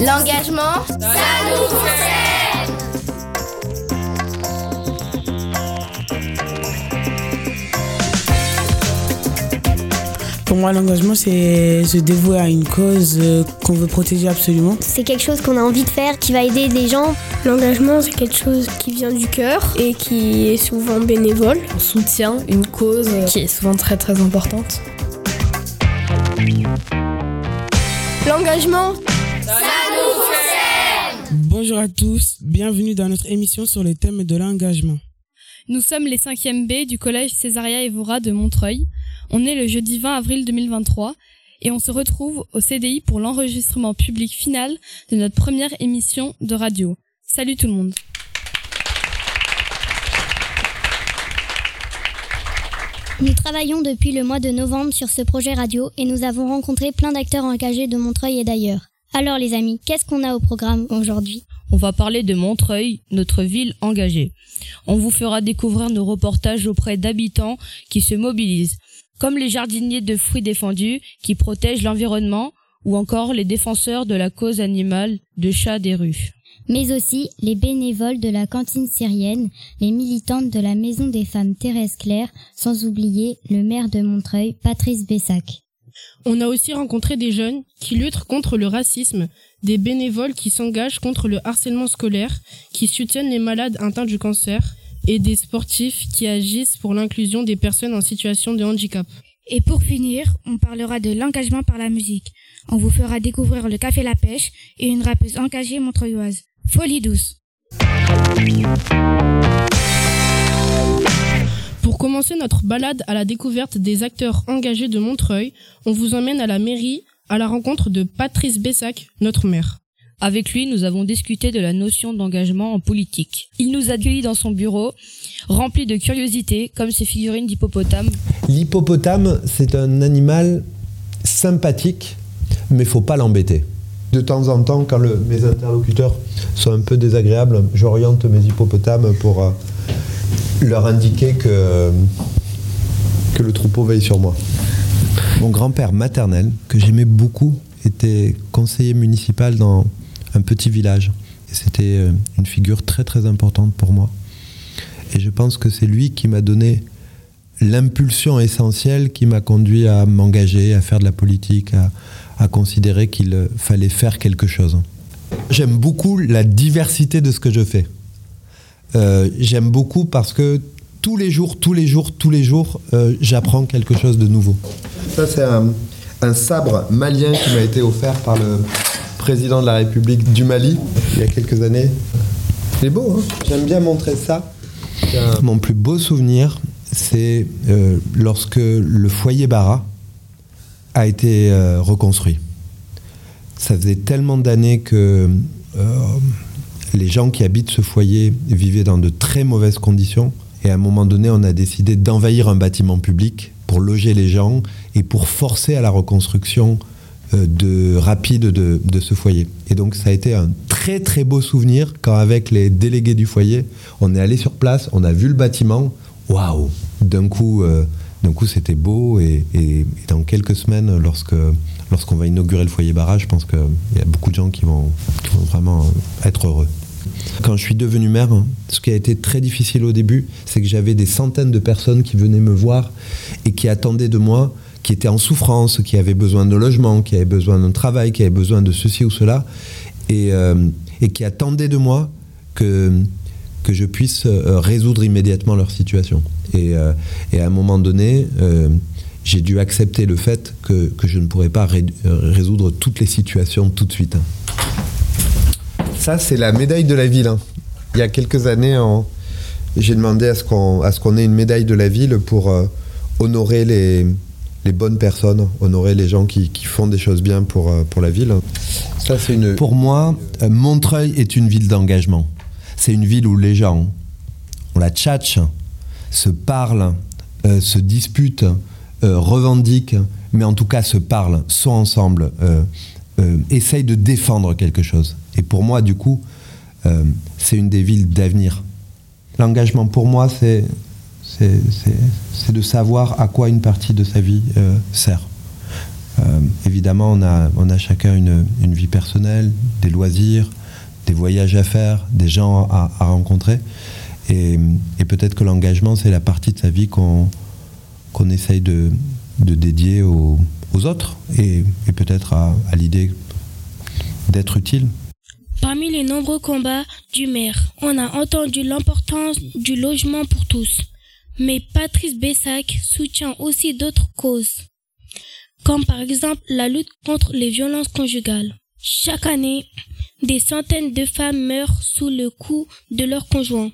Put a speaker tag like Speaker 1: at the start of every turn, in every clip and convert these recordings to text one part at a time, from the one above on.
Speaker 1: L'engagement, ça nous concerne
Speaker 2: Pour moi, l'engagement, c'est se dévouer à une cause euh, qu'on veut protéger absolument.
Speaker 3: C'est quelque chose qu'on a envie de faire, qui va aider des gens.
Speaker 4: L'engagement, c'est quelque chose qui vient du cœur et qui est souvent bénévole.
Speaker 5: On soutient une cause qui est souvent très très importante.
Speaker 4: L'engagement,
Speaker 2: Bonjour à tous, bienvenue dans notre émission sur le thème de l'engagement.
Speaker 6: Nous sommes les 5e B du collège Césaria Evora de Montreuil. On est le jeudi 20 avril 2023 et on se retrouve au CDI pour l'enregistrement public final de notre première émission de radio. Salut tout le monde.
Speaker 3: Nous travaillons depuis le mois de novembre sur ce projet radio et nous avons rencontré plein d'acteurs engagés de Montreuil et d'ailleurs. Alors les amis, qu'est-ce qu'on a au programme aujourd'hui?
Speaker 7: On va parler de Montreuil, notre ville engagée. On vous fera découvrir nos reportages auprès d'habitants qui se mobilisent, comme les jardiniers de fruits défendus qui protègent l'environnement ou encore les défenseurs de la cause animale de chats des rues
Speaker 3: mais aussi les bénévoles de la cantine syrienne, les militantes de la Maison des femmes Thérèse Claire, sans oublier le maire de Montreuil, Patrice Bessac.
Speaker 8: On a aussi rencontré des jeunes qui luttent contre le racisme, des bénévoles qui s'engagent contre le harcèlement scolaire, qui soutiennent les malades atteints du cancer, et des sportifs qui agissent pour l'inclusion des personnes en situation de handicap.
Speaker 9: Et pour finir, on parlera de l'engagement par la musique. On vous fera découvrir le Café La Pêche et une rappeuse engagée montreuilloise. Folie douce.
Speaker 8: Pour commencer notre balade à la découverte des acteurs engagés de Montreuil, on vous emmène à la mairie à la rencontre de Patrice Bessac, notre maire.
Speaker 7: Avec lui, nous avons discuté de la notion d'engagement en politique. Il nous a accueillis dans son bureau, rempli de curiosités, comme ses figurines d'hippopotame.
Speaker 10: L'hippopotame, c'est un animal sympathique, mais faut pas l'embêter. De temps en temps, quand mes interlocuteurs sont un peu désagréables, j'oriente mes hippopotames pour euh, leur indiquer que, que le troupeau veille sur moi. Mon grand-père maternel, que j'aimais beaucoup, était conseiller municipal dans un petit village. Et c'était euh, une figure très très importante pour moi. Et je pense que c'est lui qui m'a donné l'impulsion essentielle qui m'a conduit à m'engager, à faire de la politique, à, à considérer qu'il fallait faire quelque chose. J'aime beaucoup la diversité de ce que je fais. Euh, J'aime beaucoup parce que tous les jours, tous les jours, tous les jours, euh, j'apprends quelque chose de nouveau. Ça, c'est un, un, sabre malien qui m'a été offert par le président de la République du Mali il y a quelques années. C'est beau, hein? J'aime bien montrer ça. Un... Mon plus beau souvenir, c'est euh, lorsque le foyer Bara, a été reconstruit. Ça faisait tellement d'années que les gens qui habitent ce foyer vivaient dans de très mauvaises conditions. Et à un moment donné, on a décidé d'envahir un bâtiment public pour loger les gens et pour forcer à la reconstruction euh, de, rapide de, ce foyer. Et donc ça a été un très très beau souvenir quand avec les délégués du foyer, on est allé sur place, on a vu le bâtiment. Waouh D'un coup... Euh, coup, c'était beau et, dans quelques semaines, lorsque lorsqu'on va inaugurer le foyer barrage, je pense qu'il y a beaucoup de gens qui vont, vraiment être heureux. Quand je suis devenu maire, ce qui a été très difficile au début, c'est que j'avais des centaines de personnes qui venaient me voir et qui attendaient de moi, qui étaient en souffrance, qui avaient besoin de logement, qui avaient besoin d'un travail, qui avaient besoin de ceci ou cela, et, euh, et qui attendaient de moi que que je puisse euh, résoudre immédiatement leur situation. Et, euh, et à un moment donné, euh, j'ai dû accepter le fait que, que, je ne pourrais pas ré résoudre toutes les situations tout de suite. Ça, c'est la médaille de la ville. Hein. Il y a quelques années, j'ai demandé à ce qu'on qu ait une médaille de la ville pour euh, honorer les, les, bonnes personnes, honorer les gens qui, qui font des choses bien pour, pour la ville. Ça, une... Pour moi, Montreuil est une ville d'engagement. C'est une ville où les gens, on la tchatche, se parlent, euh, se disputent, euh, revendiquent, mais en tout cas se parlent, sont ensemble, euh, essayent de défendre quelque chose. Et pour moi, du coup, c'est une des villes d'avenir. L'engagement, pour moi, c'est de savoir à quoi une partie de sa vie sert. évidemment, on a, chacun une, vie personnelle, des loisirs, des voyages à faire, des gens à, rencontrer. Et, peut-être que l'engagement, c'est la partie de sa vie qu'on essaye de, de dédier aux, autres et, et peut-être à, à l'idée d'être utile.
Speaker 11: Parmi les nombreux combats du maire, on a entendu l'importance du logement pour tous. Mais Patrice Bessac soutient aussi d'autres causes, comme par exemple la lutte contre les violences conjugales. Chaque année, des centaines de femmes meurent sous le coup de leur conjoint.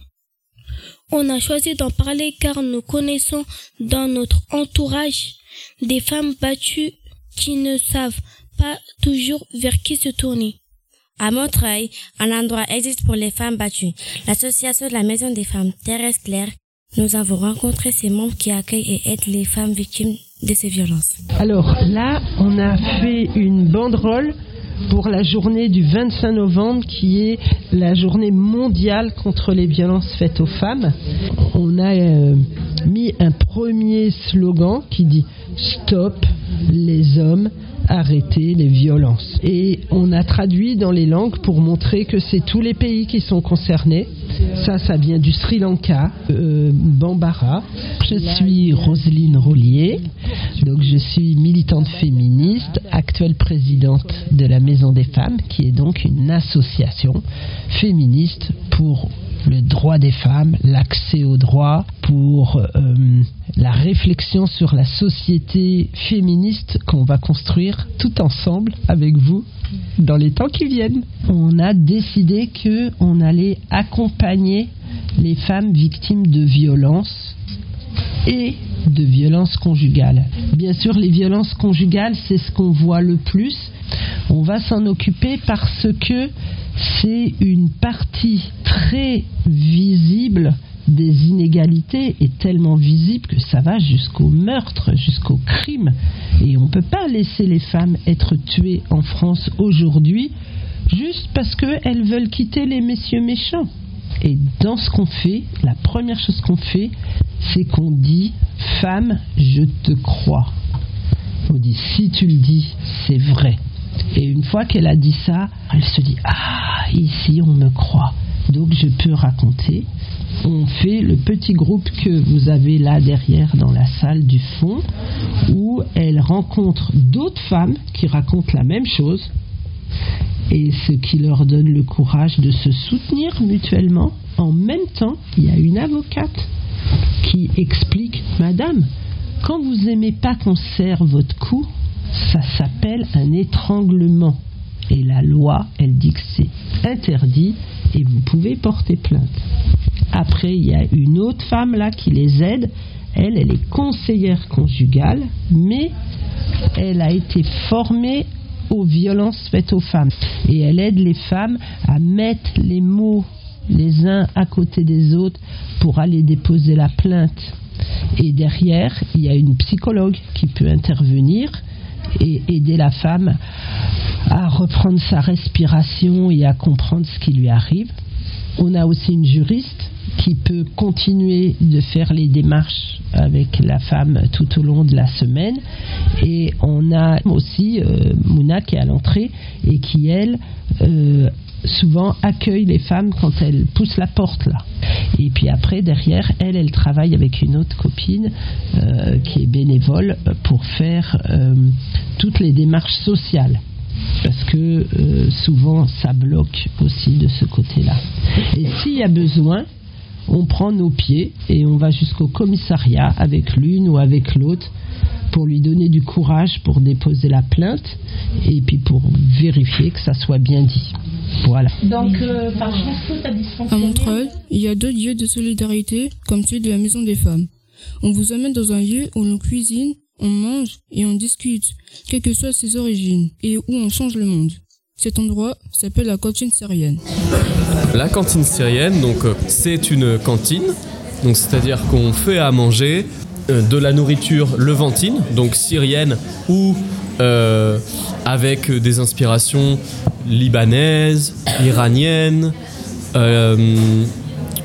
Speaker 11: On a choisi d'en parler car nous connaissons dans notre entourage des femmes battues qui ne savent pas toujours vers qui se tourner.
Speaker 12: À Montreuil, un endroit existe pour les femmes battues. L'association de la Maison des femmes Thérèse Claire, nous avons rencontré ses membres qui accueillent et aident les femmes victimes de ces violences.
Speaker 13: Alors là, on a fait une banderole pour la journée du 25 novembre qui est la journée mondiale contre les violences faites aux femmes. On a euh, mis un premier slogan qui dit Stop les hommes arrêter les violences. Et on a traduit dans les langues pour montrer que c'est tous les pays qui sont concernés. Ça, ça vient du Sri Lanka, euh, Bambara. Je suis Roselyne Rollier, donc je suis militante féministe, actuelle présidente de la Maison des Femmes, qui est donc une association féministe pour le droit des femmes, l'accès aux droits, pour euh, la réflexion sur la société féministe qu'on va construire tout ensemble avec vous dans les temps qui viennent. On a décidé que on allait accompagner les femmes victimes de violences et de violences conjugales. Bien sûr, les violences conjugales, c'est ce qu'on voit le plus. On va s'en occuper parce que c'est une partie très visible des inégalités est tellement visible que ça va jusqu'au meurtre, jusqu'au crime. Et on ne peut pas laisser les femmes être tuées en France aujourd'hui juste parce qu'elles veulent quitter les messieurs méchants. Et dans ce qu'on fait, la première chose qu'on fait, c'est qu'on dit Femme, je te crois. On dit Si tu le dis, c'est vrai. Et une fois qu'elle a dit ça, elle se dit Ah, ici on me croit. Donc je peux raconter. On fait le petit groupe que vous avez là derrière dans la salle du fond, où elle rencontre d'autres femmes qui racontent la même chose, et ce qui leur donne le courage de se soutenir mutuellement. En même temps, il y a une avocate qui explique, Madame, quand vous aimez pas qu'on serre votre cou, ça s'appelle un étranglement. Et la loi, elle dit que c'est interdit et vous pouvez porter plainte. Après, il y a une autre femme là qui les aide. Elle, elle est conseillère conjugale, mais elle a été formée aux violences faites aux femmes. Et elle aide les femmes à mettre les mots les uns à côté des autres pour aller déposer la plainte. Et derrière, il y a une psychologue qui peut intervenir et aider la femme à reprendre sa respiration et à comprendre ce qui lui arrive. On a aussi une juriste qui peut continuer de faire les démarches avec la femme tout au long de la semaine. Et on a aussi euh, Mouna qui est à l'entrée et qui, elle, euh, souvent accueille les femmes quand elles poussent la porte là. Et puis après, derrière, elle, elle travaille avec une autre copine euh, qui est bénévole pour faire toutes les démarches sociales. Parce que euh, souvent, ça bloque aussi de ce côté-là. Et s'il y a besoin, on prend nos pieds et on va jusqu'au commissariat avec l'une ou avec l'autre pour lui donner du courage pour déposer la plainte et puis pour vérifier que ça soit bien dit. Voilà.
Speaker 14: Donc, euh, par chance,
Speaker 8: À Montreuil, il y a deux lieux de solidarité comme celui de la Maison des Femmes. On vous amène dans un lieu où l'on cuisine, on mange et on discute, quelles que soient ses origines, et où on change le monde. Cet endroit s'appelle la cantine syrienne.
Speaker 15: La cantine syrienne, donc euh, c'est une cantine, donc c'est-à-dire qu'on fait à manger euh, de la nourriture levantine, donc syrienne ou euh, avec des inspirations libanaises, iraniennes,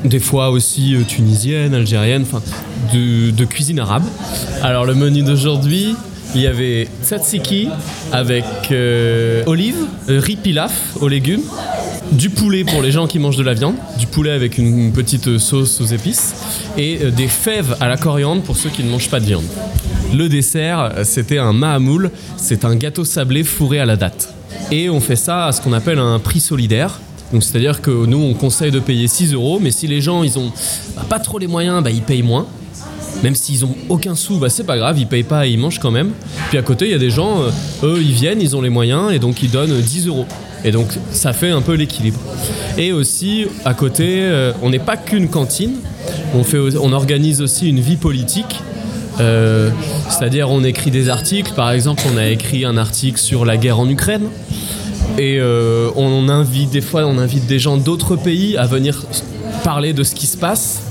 Speaker 15: des fois aussi euh, tunisiennes, algériennes, enfin de, cuisine arabe. Alors le menu d'aujourd'hui, il y avait tzatziki avec euh, olives, euh, riz pilaf aux légumes, du poulet pour les gens qui mangent de la viande, du poulet avec une petite sauce aux épices, et euh, des fèves à la coriandre pour ceux qui ne mangent pas de viande. Le dessert, c'était un mahamoul, c'est un gâteau sablé fourré à la date. Et on fait ça à ce qu'on appelle un prix solidaire. Donc c'est-à-dire que nous on conseille de payer 6 euros, mais si les gens ils ont bah, pas trop les moyens, bah, ils payent moins. Même s'ils ont aucun sou, bah, c'est pas grave, ils payent pas et ils mangent quand même. Puis à côté, il y a des gens, euh, eux, ils viennent, ils ont les moyens et donc ils donnent 10 euros. Et donc ça fait un peu l'équilibre. Et aussi, à côté, euh, on n'est pas qu'une cantine, on, fait, on organise aussi une vie politique. Euh, c'est-à-dire on écrit des articles, par exemple on a écrit un article sur la guerre en Ukraine et on invite des fois on invite des gens d'autres pays à venir parler de ce qui se passe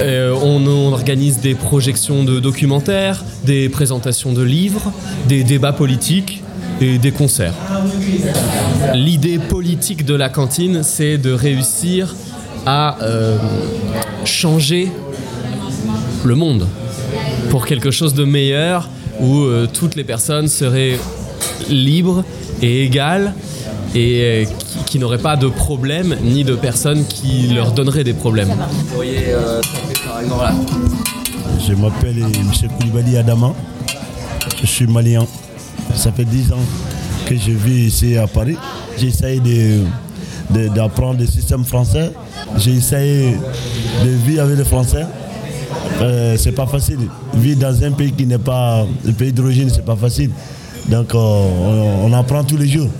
Speaker 15: euh, on, organise des projections de documentaires, des présentations de livres, des débats politiques et des concerts. L'idée politique de la cantine, c'est de réussir à euh, changer le monde pour quelque chose de meilleur où euh, toutes les personnes seraient libres et égales et euh, qui, n'auraient pas de problème ni de personnes qui leur donneraient des problèmes.
Speaker 16: Euh,
Speaker 17: je m'appelle M. Koulibaly Adama, je suis malien. Ça fait 10 ans que je vis ici à Paris. J'essaye d'apprendre de, le système français. J'ai essayé de vivre avec les Français. Euh, c'est pas facile. Vivre dans un pays qui n'est pas le pays d'origine, c'est pas facile. Donc on apprend tous les jours.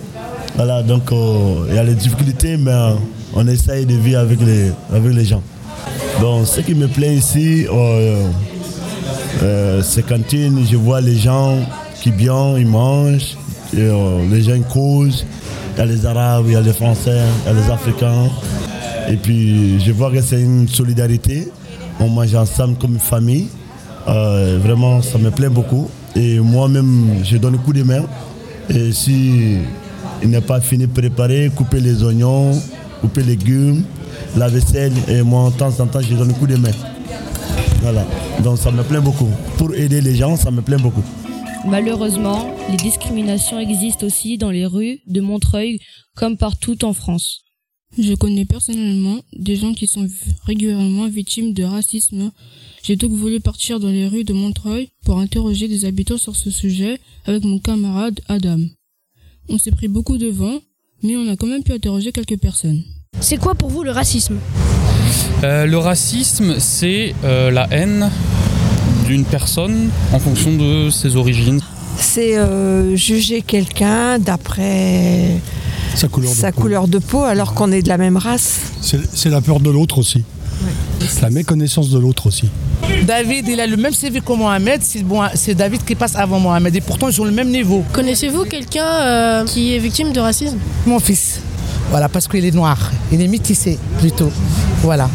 Speaker 17: Euh, il y a les difficultés, mais euh, on essaye de vivre avec les, gens. Donc ce qui me plaît ici, euh, c'est quand je vois les gens qui bien, ils mangent, les gens causent. Il y a les Arabes, il y a les Français, il y a les Africains. Et puis je vois que c'est une solidarité. On mange ensemble comme une famille. vraiment, ça me plaît beaucoup. Et moi-même, je donne un coup de main. Et si il n'est pas fini de préparer, couper les oignons, couper les légumes, la vaisselle. Et moi, de temps en temps, je donne un coup de main. Voilà. Donc ça me plaît beaucoup. Pour aider les gens, ça me plaît beaucoup.
Speaker 7: Malheureusement, les discriminations existent aussi dans les rues de Montreuil comme partout en France.
Speaker 8: Je connais personnellement des gens qui sont régulièrement victimes de racisme. J'ai donc voulu partir dans les rues de Montreuil pour interroger des habitants sur ce sujet avec mon camarade Adam. On s'est pris beaucoup de vent, mais on a quand même pu interroger quelques personnes.
Speaker 18: C'est quoi pour vous le racisme?
Speaker 19: Euh, Le racisme, c'est euh, la haine d'une personne en fonction de ses origines.
Speaker 20: C'est euh, juger quelqu'un d'après
Speaker 17: sa,
Speaker 20: couleur de, peau. alors qu'on est de la même race.
Speaker 17: C'est la peur de l'autre aussi. La méconnaissance de l'autre aussi.
Speaker 21: David, il a le même CV que Mohamed, c'est David qui passe avant Mohamed et pourtant ils ont le même niveau.
Speaker 18: Connaissez-vous quelqu'un euh, qui est victime de racisme?
Speaker 21: Mon fils. Voilà, parce qu'il est noir. Il est métissé plutôt. Voilà.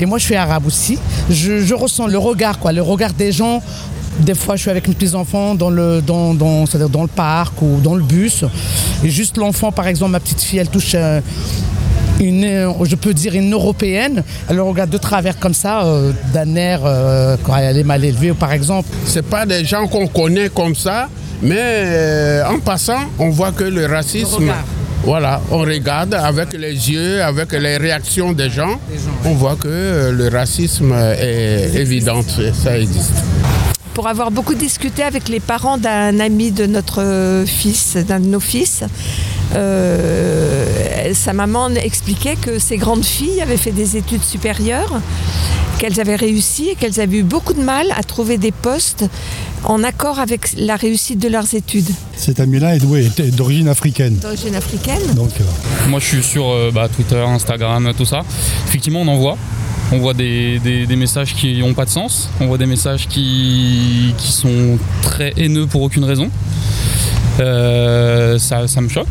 Speaker 21: Et moi je suis arabe aussi. Je, ressens le regard, quoi, le regard des gens. Des fois, je suis avec mes petits-enfants dans le, dans, dans, dans le parc ou dans le bus. Et juste l'enfant, par exemple, ma petite fille, elle touche euh, une, euh, je peux dire une européenne, elle regarde de travers comme ça, euh, d'un air euh, quand elle est mal élevée, par exemple.
Speaker 22: C'est pas des gens qu'on connaît comme ça, mais en passant, on voit que le racisme. voilà, on regarde avec les yeux, avec les réactions des gens, on voit que le racisme est évident, ça existe
Speaker 20: pour avoir beaucoup discuté avec les parents d'un ami de notre fils, d'un de nos fils. Euh, sa maman expliquait que ses grandes filles avaient fait des études supérieures, qu'elles avaient réussi et qu'elles avaient eu beaucoup de mal à trouver des postes en accord avec la réussite de leurs études.
Speaker 17: Cet ami-là est, d'origine africaine.
Speaker 20: D'origine africaine
Speaker 17: Donc,
Speaker 19: euh, Moi je suis sur euh, bah, Twitter, Instagram, tout ça. Effectivement on en voit. On voit des, messages qui n'ont pas de sens, on voit des messages qui, qui sont très haineux pour aucune raison. ça, ça me choque.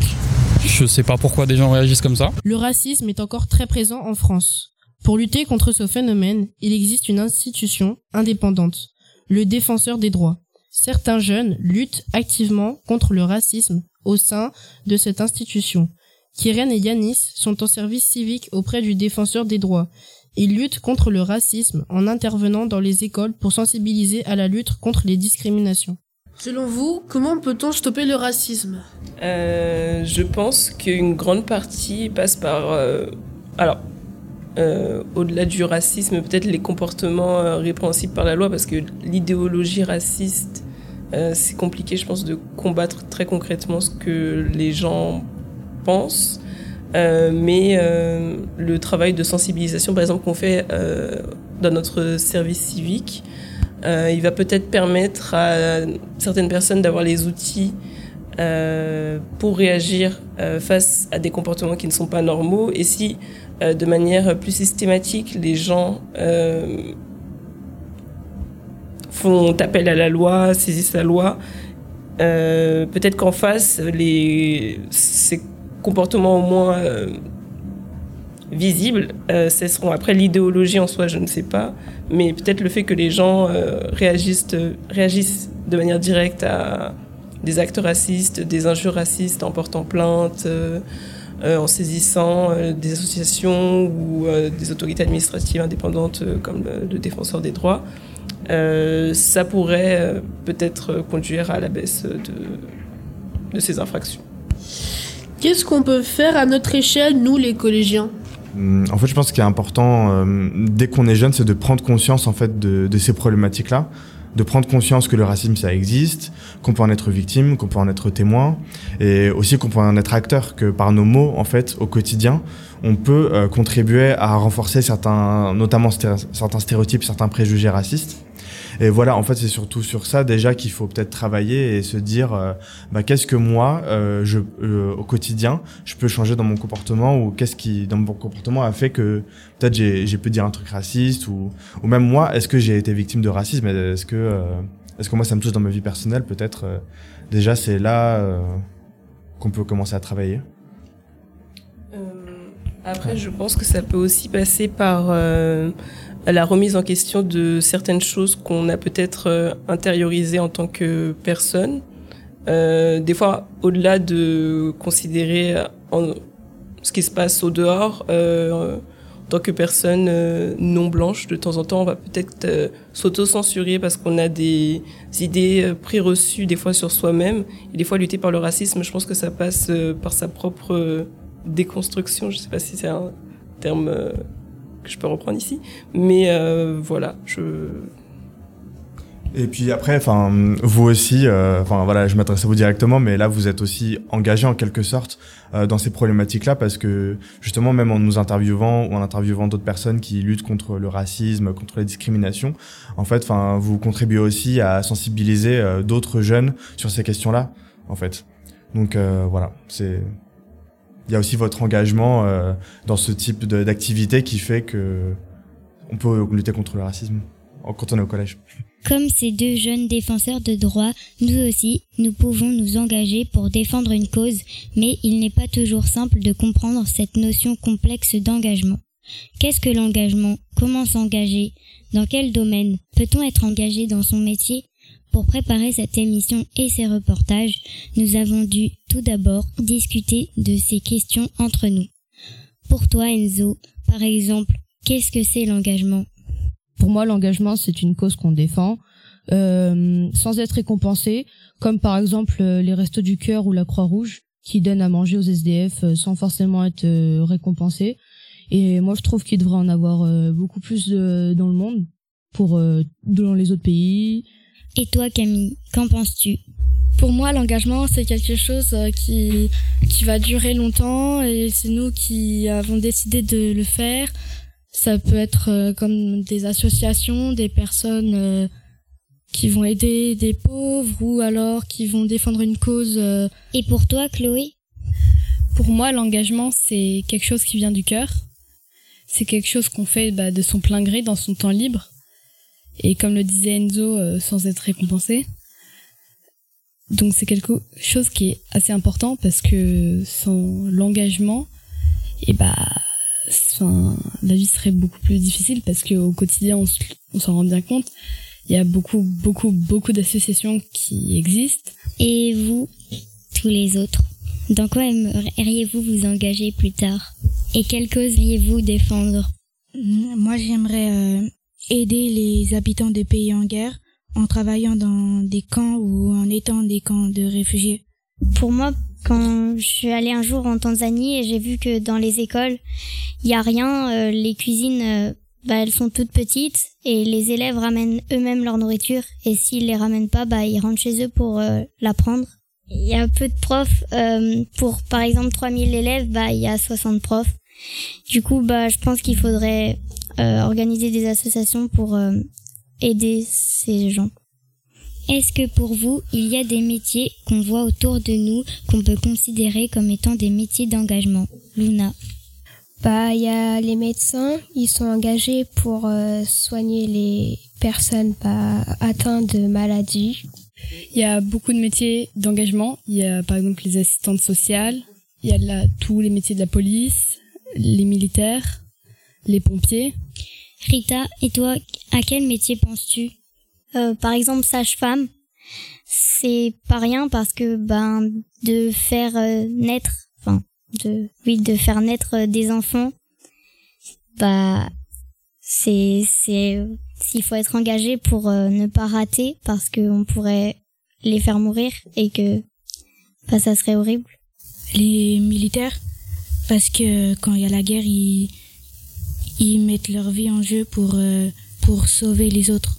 Speaker 19: Je sais pas pourquoi des gens réagissent comme ça.
Speaker 8: Le racisme est encore très présent en France. Pour lutter contre ce phénomène, il existe une institution indépendante, le défenseur des droits. Certains jeunes luttent activement contre le racisme au sein de cette institution. Kiren et Yanis sont en service civique auprès du défenseur des droits. Ils luttent contre le racisme en intervenant dans les écoles pour sensibiliser à la lutte contre les discriminations.
Speaker 18: Selon vous, comment peut-on stopper le racisme
Speaker 23: euh, Je pense qu'une grande partie passe par... Euh, alors, euh, au-delà du racisme, peut-être les comportements répréhensibles par la loi, parce que l'idéologie raciste, c'est compliqué, je pense, de combattre très concrètement ce que les gens pensent. Mais le travail de sensibilisation, par exemple, qu'on fait dans notre service civique, euh, il va peut-être permettre à certaines personnes d'avoir les outils euh, pour réagir euh, face à des comportements qui ne sont pas normaux. Et si, de manière plus systématique, les gens font appel à la loi, saisissent la loi, peut-être qu'en face, les, ces comportements au moins visibles euh, cesseront. Après, l'idéologie en soi, je ne sais pas, mais peut-être le fait que les gens euh, réagissent, réagissent de manière directe à des actes racistes, des injures racistes en portant plainte, euh, euh, en saisissant euh, des associations ou euh, des autorités administratives indépendantes euh, comme le, défenseur des droits, euh, ça pourrait euh, peut-être conduire à la baisse de, ces infractions.
Speaker 18: Qu'est-ce qu'on peut faire à notre échelle, nous les collégiens?
Speaker 16: En fait, je pense qu'il est important, euh, dès qu'on est jeune, c'est de prendre conscience en fait de, ces problématiques-là, de prendre conscience que le racisme ça existe, qu'on peut en être victime, qu'on peut en être témoin, et aussi qu'on peut en être acteur, que par nos mots, en fait, au quotidien, on peut euh, contribuer à renforcer certains, notamment certains stéréotypes, certains préjugés racistes. Et voilà, en fait, c'est surtout sur ça déjà qu'il faut peut-être travailler et se dire, euh, bah, qu'est-ce que moi, euh, je, euh, au quotidien, je peux changer dans mon comportement ou qu'est-ce qui, dans mon comportement, a fait que peut-être j'ai, j'ai pu dire un truc raciste ou, ou même moi, est-ce que j'ai été victime de racisme? Est-ce que, euh, est-ce que moi ça me touche dans ma vie personnelle? Peut-être. euh, déjà, c'est là qu'on peut commencer à travailler.
Speaker 23: Après, je pense que ça peut aussi passer par euh, la remise en question de certaines choses qu'on a peut-être euh, intériorisées en tant que personne. Euh, des fois, au-delà de considérer en- ce qui se passe au dehors, euh, en tant que personne euh, non blanche, de temps en temps, on va peut-être euh, s'auto-censurer parce qu'on a des idées euh, préreçues des fois sur soi-même. Et des fois, lutter par le racisme, je pense que ça passe euh, par sa propre euh, déconstruction. Je sais pas si c'est un terme euh, je peux reprendre ici, mais euh, voilà, je
Speaker 16: Et puis après, enfin, vous aussi, euh, enfin voilà, je m'adresse à vous directement, mais là, vous êtes aussi engagé en quelque sorte euh, dans ces problématiques-là parce que justement, même en nous interviewant ou en interviewant d'autres personnes qui luttent contre le racisme, contre la discrimination, en fait, enfin, vous contribuez aussi à sensibiliser d'autres jeunes sur ces questions-là, en fait. Donc voilà, c'est il y a aussi votre engagement euh, dans ce type d'activité qui fait que on peut lutter contre le racisme quand on est au collège.
Speaker 3: Comme ces deux jeunes défenseurs de droits, nous aussi, nous pouvons nous engager pour défendre une cause, mais il n'est pas toujours simple de comprendre cette notion complexe d'engagement. Qu'est-ce que l'engagement? Comment s'engager? Dans quel domaine? Peut-on être engagé dans son métier? Pour préparer cette émission et ces reportages, nous avons dû tout d'abord discuter de ces questions entre nous. Pour toi, Enzo, par exemple, qu'est-ce que c'est l'engagement?
Speaker 7: Pour moi, l'engagement, c'est une cause qu'on défend euh, sans être récompensé, comme par exemple euh, les Restos du Cœur ou la Croix-Rouge, qui donnent à manger aux SDF euh, sans forcément être euh, récompensés. Et moi, je trouve qu'il devrait en avoir beaucoup plus dans le monde, pour dans les autres pays.
Speaker 3: Et toi, Camille, qu'en penses-tu?
Speaker 6: Pour moi, l'engagement, c'est quelque chose euh, qui, qui va durer longtemps et c'est nous qui avons décidé de le faire. Ça peut être euh, comme des associations, des personnes euh, qui vont aider des pauvres ou alors qui vont défendre une cause.
Speaker 3: Et pour toi, Chloé?
Speaker 6: Pour moi, l'engagement, c'est quelque chose qui vient du cœur. C'est quelque chose qu'on fait bah, de son plein gré dans son temps libre. Et comme le disait Enzo, euh, sans être récompensé. Donc c'est quelque chose qui est assez important parce que sans l'engagement, et bah, enfin, la vie serait beaucoup plus difficile parce qu'au quotidien, on, se- on s'en rend bien compte. Il y a beaucoup, beaucoup, beaucoup d'associations qui existent.
Speaker 3: Et vous, tous les autres, dans quoi aimeriez-vous vous engager plus tard? Et quelle cause iriez-vous défendre?
Speaker 9: Moi, j'aimerais euh, aider les habitants des pays en guerre en travaillant dans des camps ou en étant des camps de réfugiés
Speaker 3: Pour moi, quand je suis allée un jour en Tanzanie et j'ai vu que dans les écoles, il y a rien, euh, les cuisines, euh, bah, elles sont toutes petites et les élèves ramènent eux-mêmes leur nourriture et s'ils les ramènent pas, bah, ils rentrent chez eux pour euh, la prendre. Il y a peu de profs, pour par exemple 3000 élèves, bah, il y a 60 profs. Du coup, bah, je pense qu'il faudrait organiser des associations pour aider ces gens. Est-ce que pour vous, il y a des métiers qu'on voit autour de nous qu'on peut considérer comme étant des métiers d'engagement? Luna
Speaker 24: Bah, il y a les médecins, ils sont engagés pour euh, soigner les personnes bah, atteintes de maladies.
Speaker 6: Il y a beaucoup de métiers d'engagement. Il y a par exemple les assistantes sociales, il y a tous les métiers de la police, les militaires, les pompiers.
Speaker 3: Rita, et toi, à quel métier penses-tu? Euh, Par exemple, sage-femme, c'est pas rien parce que ben de faire euh, naître, enfin de oui de faire naître euh, des enfants, bah c'est c'est s'il faut être engagé pour ne pas rater parce qu'on pourrait les faire mourir et que bah, ça serait horrible.
Speaker 9: Les militaires, parce que quand il y a la guerre, ils ils mettent leur vie en jeu pour, euh, pour sauver les autres.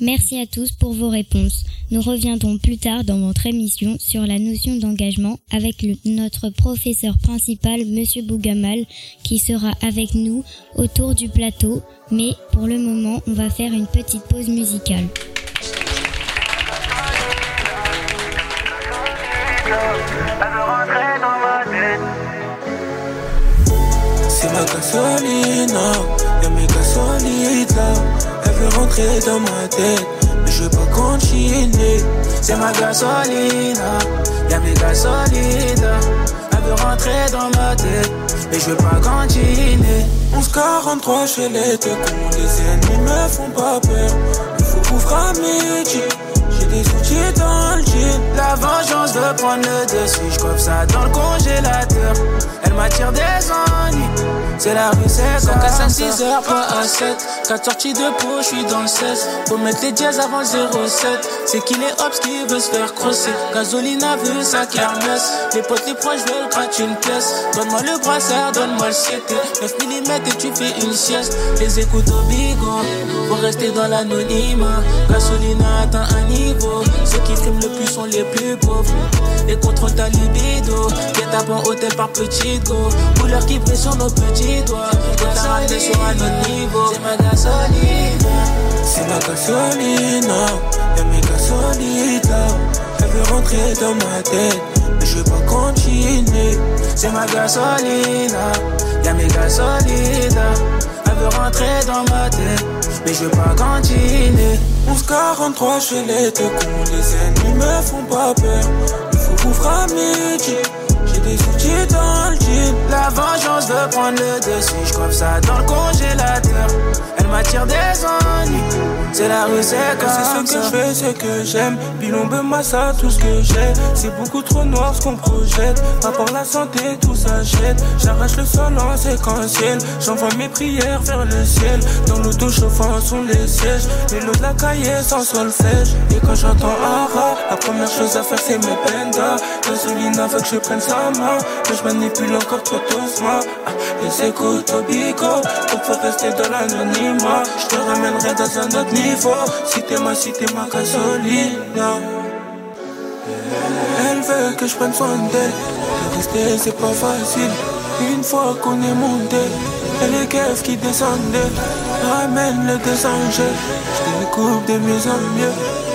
Speaker 3: Merci à tous pour vos réponses. Nous reviendrons plus tard dans votre émission sur la notion d'engagement avec notre professeur principal, Monsieur Bougamal, qui sera avec nous autour du plateau. Mais pour le moment, on va faire une petite pause musicale.
Speaker 25: Ma gasolina Y'a mes gasolides là. Elle veut rentrer dans ma tête. Mais je veux pas continuer. C'est ma gasolina. Y'a mes gasolides là Elle veut rentrer dans ma tête. Mais je veux pas continuer. 1143 chez les deux. Cons Les ennemis me font pas peur. Il faut ouvrir à midi des outils dans le jean. La vengeance veut prendre le dessus Je ça dans le congélateur. Elle m'attire des ennuis c'est la rue, c'est ça. 5 à 6 heures, pas à 7. 4 sorties de peau, je suis dans le 16. Faut mettre les dièses avant 07. C'est qu'il est hops qui veut se faire crosser. Gasolina veut sa kermesse. Les potes, les proches veulent gratter une pièce. Donne-moi le brassard, donne-moi le 7. 9 mm et tu fais une sieste. Les écoutes au bigot. Faut rester dans l'anonymat. Gasolina atteint un niveau. Ceux qui friment le plus sont les plus pauvres. Et contrôle ta libido. À bon hôtel par petit go. Couleur qui sur nos petits C'est ma gasoline. C'est ma gasoline. Y'a mes gasolides Elle veut rentrer dans ma tête. Mais je veux pas continuer. C'est ma gasoline. Y'a mes gasolides Elle veut rentrer dans ma tête. Mais je veux pas continuer. 1143 chez les deux cons. Les ennemis me font pas peur. Il faut ouvrir à midi des outils dans le jean. La vengeance veut prendre le dessus. Je ça dans le congélateur. Elle m'attire des ennuis. C'est la rue, c'est comme C'est ce que je fais, c'est que j'aime. Bilombe, massa, tout ce que j'ai. C'est beaucoup trop noir ce qu'on projette. Rapport la santé, tout s'achète. J'arrache le sol en séquentiel. J'envoie mes prières vers le ciel. Dans l'auto chauffant sont les sièges. Les lots de la cahier sans solfège. Et quand j'entends Ara, la première chose à faire c'est mes pendas. Gasoline veut que je prenne Que je manipule encore trop doucement. Ah, les écoutes au bico. Donc faut rester dans l'anonymat. Je te ramènerai dans un autre niveau. Si t'es ma, si t'es ma gasolina. Elle veut que je prenne soin d'elle. Rester, c'est pas facile. Une fois qu'on est monté, elle est keufs qui descendait. Ramène le deux Je découpe de mieux en mieux.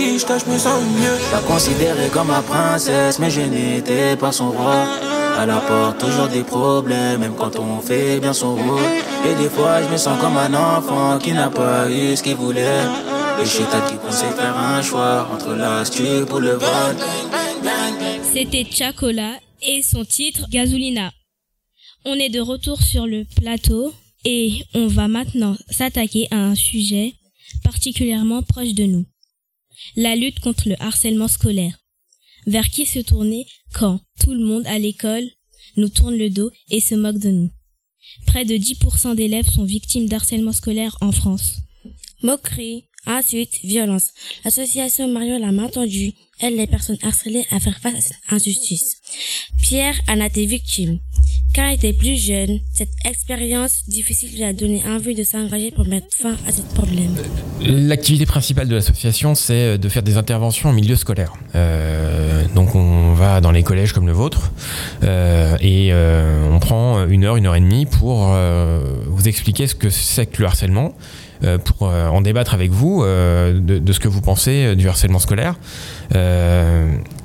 Speaker 25: Je me sens mieux.
Speaker 26: La considérée comme ma princesse, mais je n'étais pas son roi. Elle apporte toujours des problèmes, même quand on fait bien son rôle. Et des fois, je me sens comme un enfant qui n'a pas eu ce qu'il voulait. Et je suis qui conseille faire un choix entre l'astuce pour le vol.
Speaker 27: C'était Chacola et son titre Gasolina. On est de retour sur le plateau et on va maintenant s'attaquer à un sujet particulièrement proche de nous. La lutte contre le harcèlement scolaire. Vers qui se tourner quand tout le monde à l'école nous tourne le dos et se moque de nous. Près de 10% d'élèves sont victimes d'harcèlement scolaire en France. Moquerie,
Speaker 28: Ensuite, violence. L'association Marion l'a main aide les personnes harcelées à faire face à cette injustice. Pierre en a été victime. Quand il était plus jeune, cette expérience difficile lui a donné envie de s'engager pour mettre fin à ce problème.
Speaker 29: L'activité principale de l'association, c'est de faire des interventions en milieu scolaire. Euh, donc on va dans les collèges comme le vôtre euh, et euh, on prend une heure, une heure et demie pour euh, vous expliquer ce que c'est que le harcèlement, euh, pour euh, en débattre avec vous euh, de, ce que vous pensez du harcèlement scolaire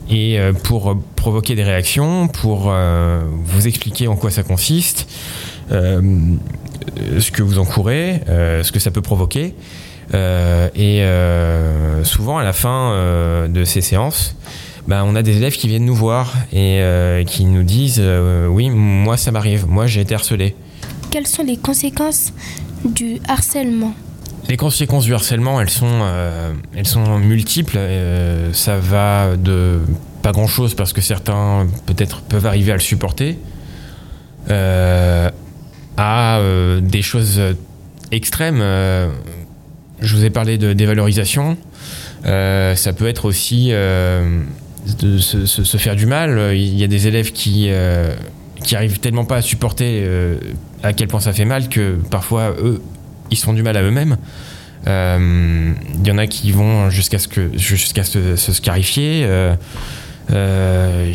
Speaker 29: et pour provoquer des réactions, pour vous expliquer en quoi ça consiste, ce que vous encourez, ce que ça peut provoquer. et souvent à la fin de ces séances, bah, on a des élèves qui viennent nous voir et qui nous disent oui moi ça m'arrive, moi j'ai été harcelé.
Speaker 24: Quelles sont les conséquences du harcèlement?
Speaker 29: Les conséquences du harcèlement, elles sont, euh, multiples. Euh, ça va de pas grand chose parce que certains peut-être peuvent arriver à le supporter, euh, à des choses extrêmes. je vous ai parlé de dévalorisation. ça peut être aussi de se, faire du mal. Il y a des élèves qui qui arrivent tellement pas à supporter à quel point ça fait mal que parfois eux ils se font du mal à eux-mêmes. Il euh, y en a qui vont jusqu'à ce que jusqu'à se, se, scarifier. Euh, euh,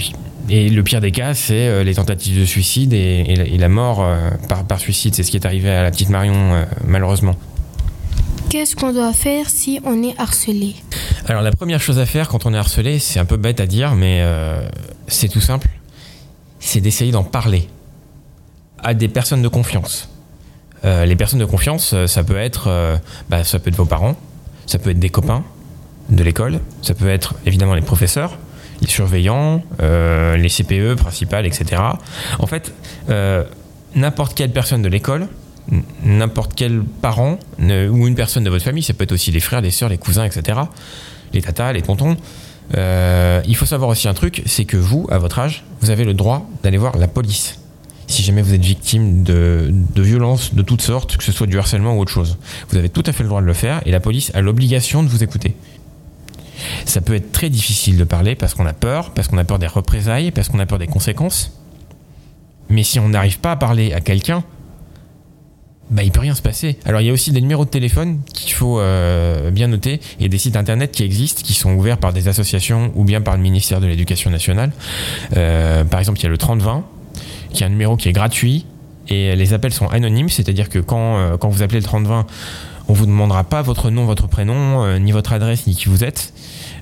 Speaker 29: et le pire des cas, c'est les tentatives de suicide et, et, la, et la, mort par, par, suicide. C'est ce qui est arrivé à la petite Marion, malheureusement.
Speaker 24: Qu'est-ce qu'on doit faire si on est harcelé?
Speaker 29: Alors la première chose à faire quand on est harcelé, c'est un peu bête à dire, mais c'est tout simple. C'est d'essayer d'en parler à des personnes de confiance. Euh, les personnes de confiance, euh, ça peut être, euh, bah, ça peut être vos parents, ça peut être des copains de l'école, ça peut être évidemment les professeurs, les surveillants, les CPE principales, etc. En fait, n'importe quelle personne de l'école, n'importe quel parent ou une personne de votre famille, ça peut être aussi les frères, les sœurs, les cousins, etc. Les tatas, les tontons. Il faut savoir aussi un truc, c'est que vous, à votre âge, vous avez le droit d'aller voir la police si jamais vous êtes victime de, de violences de toutes sortes, que ce soit du harcèlement ou autre chose. Vous avez tout à fait le droit de le faire et la police a l'obligation de vous écouter. Ça peut être très difficile de parler parce qu'on a peur, parce qu'on a peur des représailles, parce qu'on a peur des conséquences. Mais si on n'arrive pas à parler à quelqu'un, bah, il peut rien se passer. Alors il y a aussi des numéros de téléphone qu'il faut euh, bien noter et des sites internet qui existent, qui sont ouverts par des associations ou bien par le ministère de l'Éducation nationale. Euh, par exemple, il y a le 3020 qui est un numéro qui est gratuit et les appels sont anonymes, c'est-à-dire que quand, euh, quand vous appelez le 3020, on vous demandera pas votre nom, votre prénom, euh, ni votre adresse, ni qui vous êtes.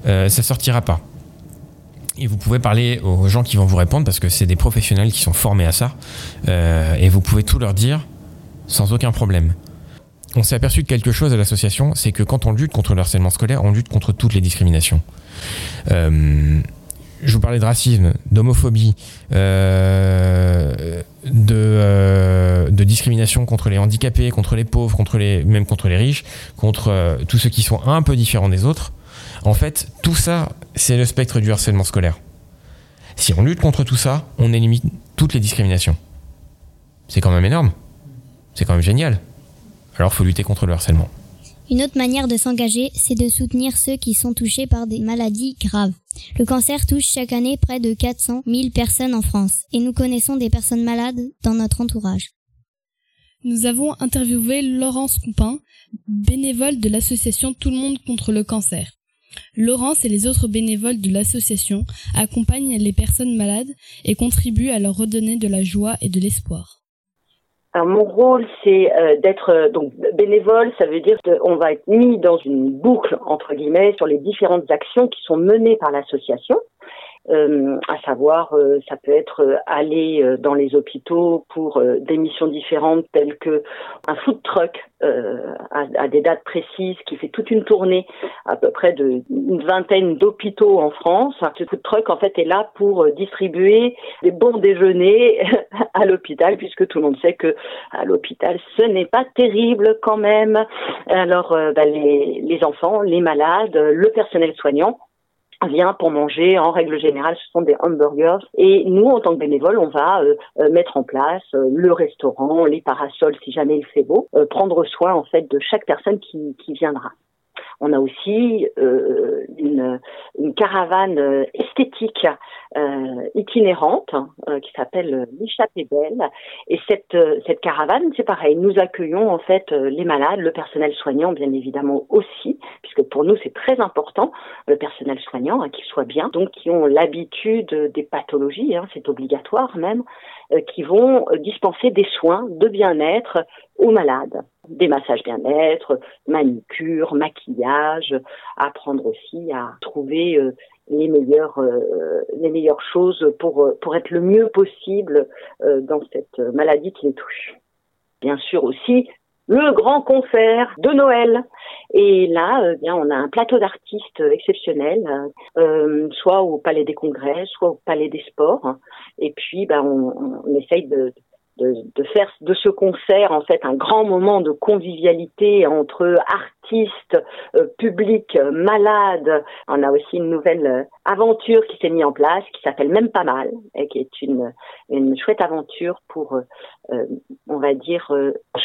Speaker 29: Euh, ça sortira pas. Et vous pouvez parler aux gens qui vont vous répondre parce que c'est des professionnels qui sont formés à ça. Et vous pouvez tout leur dire sans aucun problème. On s'est aperçu de quelque chose à l'association, c'est que quand on lutte contre le harcèlement scolaire, on lutte contre toutes les discriminations. Euh, je vous parlais de racisme, d'homophobie, euh, de, euh, de, discrimination contre les handicapés, contre les pauvres, contre les, même contre les riches, contre euh, tous ceux qui sont un peu différents des autres. En fait, tout ça, c'est le spectre du harcèlement scolaire. Si on lutte contre tout ça, on élimine toutes les discriminations. C'est quand même énorme. C'est quand même génial. Alors, faut lutter contre le harcèlement.
Speaker 3: Une autre manière de s'engager, c'est de soutenir ceux qui sont touchés par des maladies graves. Le cancer touche chaque année près de 400 000 personnes en France et nous connaissons des personnes malades dans notre entourage.
Speaker 6: Nous avons interviewé Laurence Coupin, bénévole de l'association Tout le monde contre le cancer. Laurence et les autres bénévoles de l'association accompagnent les personnes malades et contribuent à leur redonner de la joie et de l'espoir.
Speaker 30: Mon rôle, c'est euh, d'être euh, donc bénévole. Ça veut dire qu'on va être mis dans une boucle entre guillemets sur les différentes actions qui sont menées par l'association. Euh, à savoir, euh, ça peut être euh, aller dans les hôpitaux pour des missions différentes telles que un food truck à, à, des dates précises qui fait toute une tournée à peu près de une vingtaine d'hôpitaux en France. Ce food truck en fait est là pour distribuer des bons déjeuners à l'hôpital puisque tout le monde sait que à l'hôpital ce n'est pas terrible quand même. Alors bah, les, les enfants, les malades, le personnel soignant vient pour manger. En règle générale, ce sont des hamburgers. Et nous, en tant que bénévoles, on va euh, euh, mettre en place euh, le restaurant, les parasols si jamais il fait beau, prendre soin en fait de chaque personne qui, qui viendra. On a aussi euh, une, caravane euh, esthétique euh, itinérante qui s'appelle l'échappée belle. Et cette, cette caravane, c'est pareil, nous accueillons en fait les malades, le personnel soignant bien évidemment aussi, puisque pour nous c'est très important, le personnel soignant, hein, qu'il soit bien, donc qui ont l'habitude des pathologies, hein, c'est obligatoire même, qui vont dispenser des soins de bien-être aux malades. Des massages bien-être, manicure, maquillage, apprendre aussi à trouver euh, les meilleures euh, les meilleures choses pour euh, pour être le mieux possible dans cette maladie qui les touche. Bien sûr aussi le grand concert de Noël. Et là, bien, on a un plateau d'artistes exceptionnel, soit au Palais des Congrès, soit au Palais des Sports. Et puis, ben, on, essaye de, faire de ce concert en fait un grand moment de convivialité entre artistes, euh, public, euh, malades. On a aussi une nouvelle euh, aventure qui s'est mise en place qui s'appelle Même pas mal et qui est une, une chouette aventure pour, on va dire,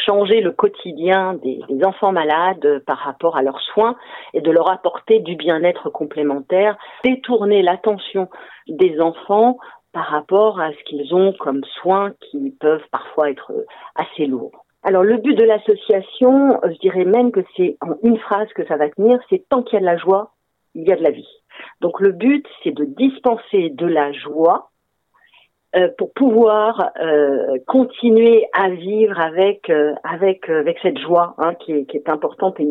Speaker 30: changer le quotidien des, des, enfants malades par rapport à leurs soins et de leur apporter du bien-être complémentaire, détourner l'attention des enfants par rapport à ce qu'ils ont comme soins qui peuvent parfois être assez lourds. Alors le but de l'association, je dirais même que c'est en une phrase que ça va tenir, c'est tant qu'il y a de la joie, il y a de la vie. Donc le but, c'est de dispenser de la joie euh, pour pouvoir euh, continuer à vivre avec euh, avec avec cette joie hein, qui, est, qui, est, importante et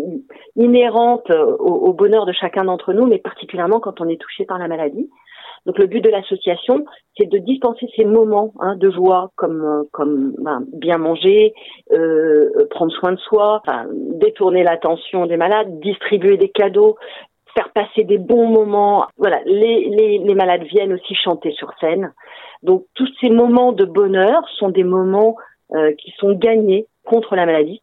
Speaker 30: inhérente au bonheur de chacun d'entre nous, mais particulièrement quand on est touché par la maladie. Donc le but de l'association, c'est de dispenser ces moments hein, de joie, comme euh, comme ben, bien manger, euh, prendre soin de soi, détourner l'attention des malades, distribuer des cadeaux, faire passer des bons moments. Voilà, les, les, les malades viennent aussi chanter sur scène. Donc tous ces moments de bonheur sont des moments euh, qui sont gagnés contre la maladie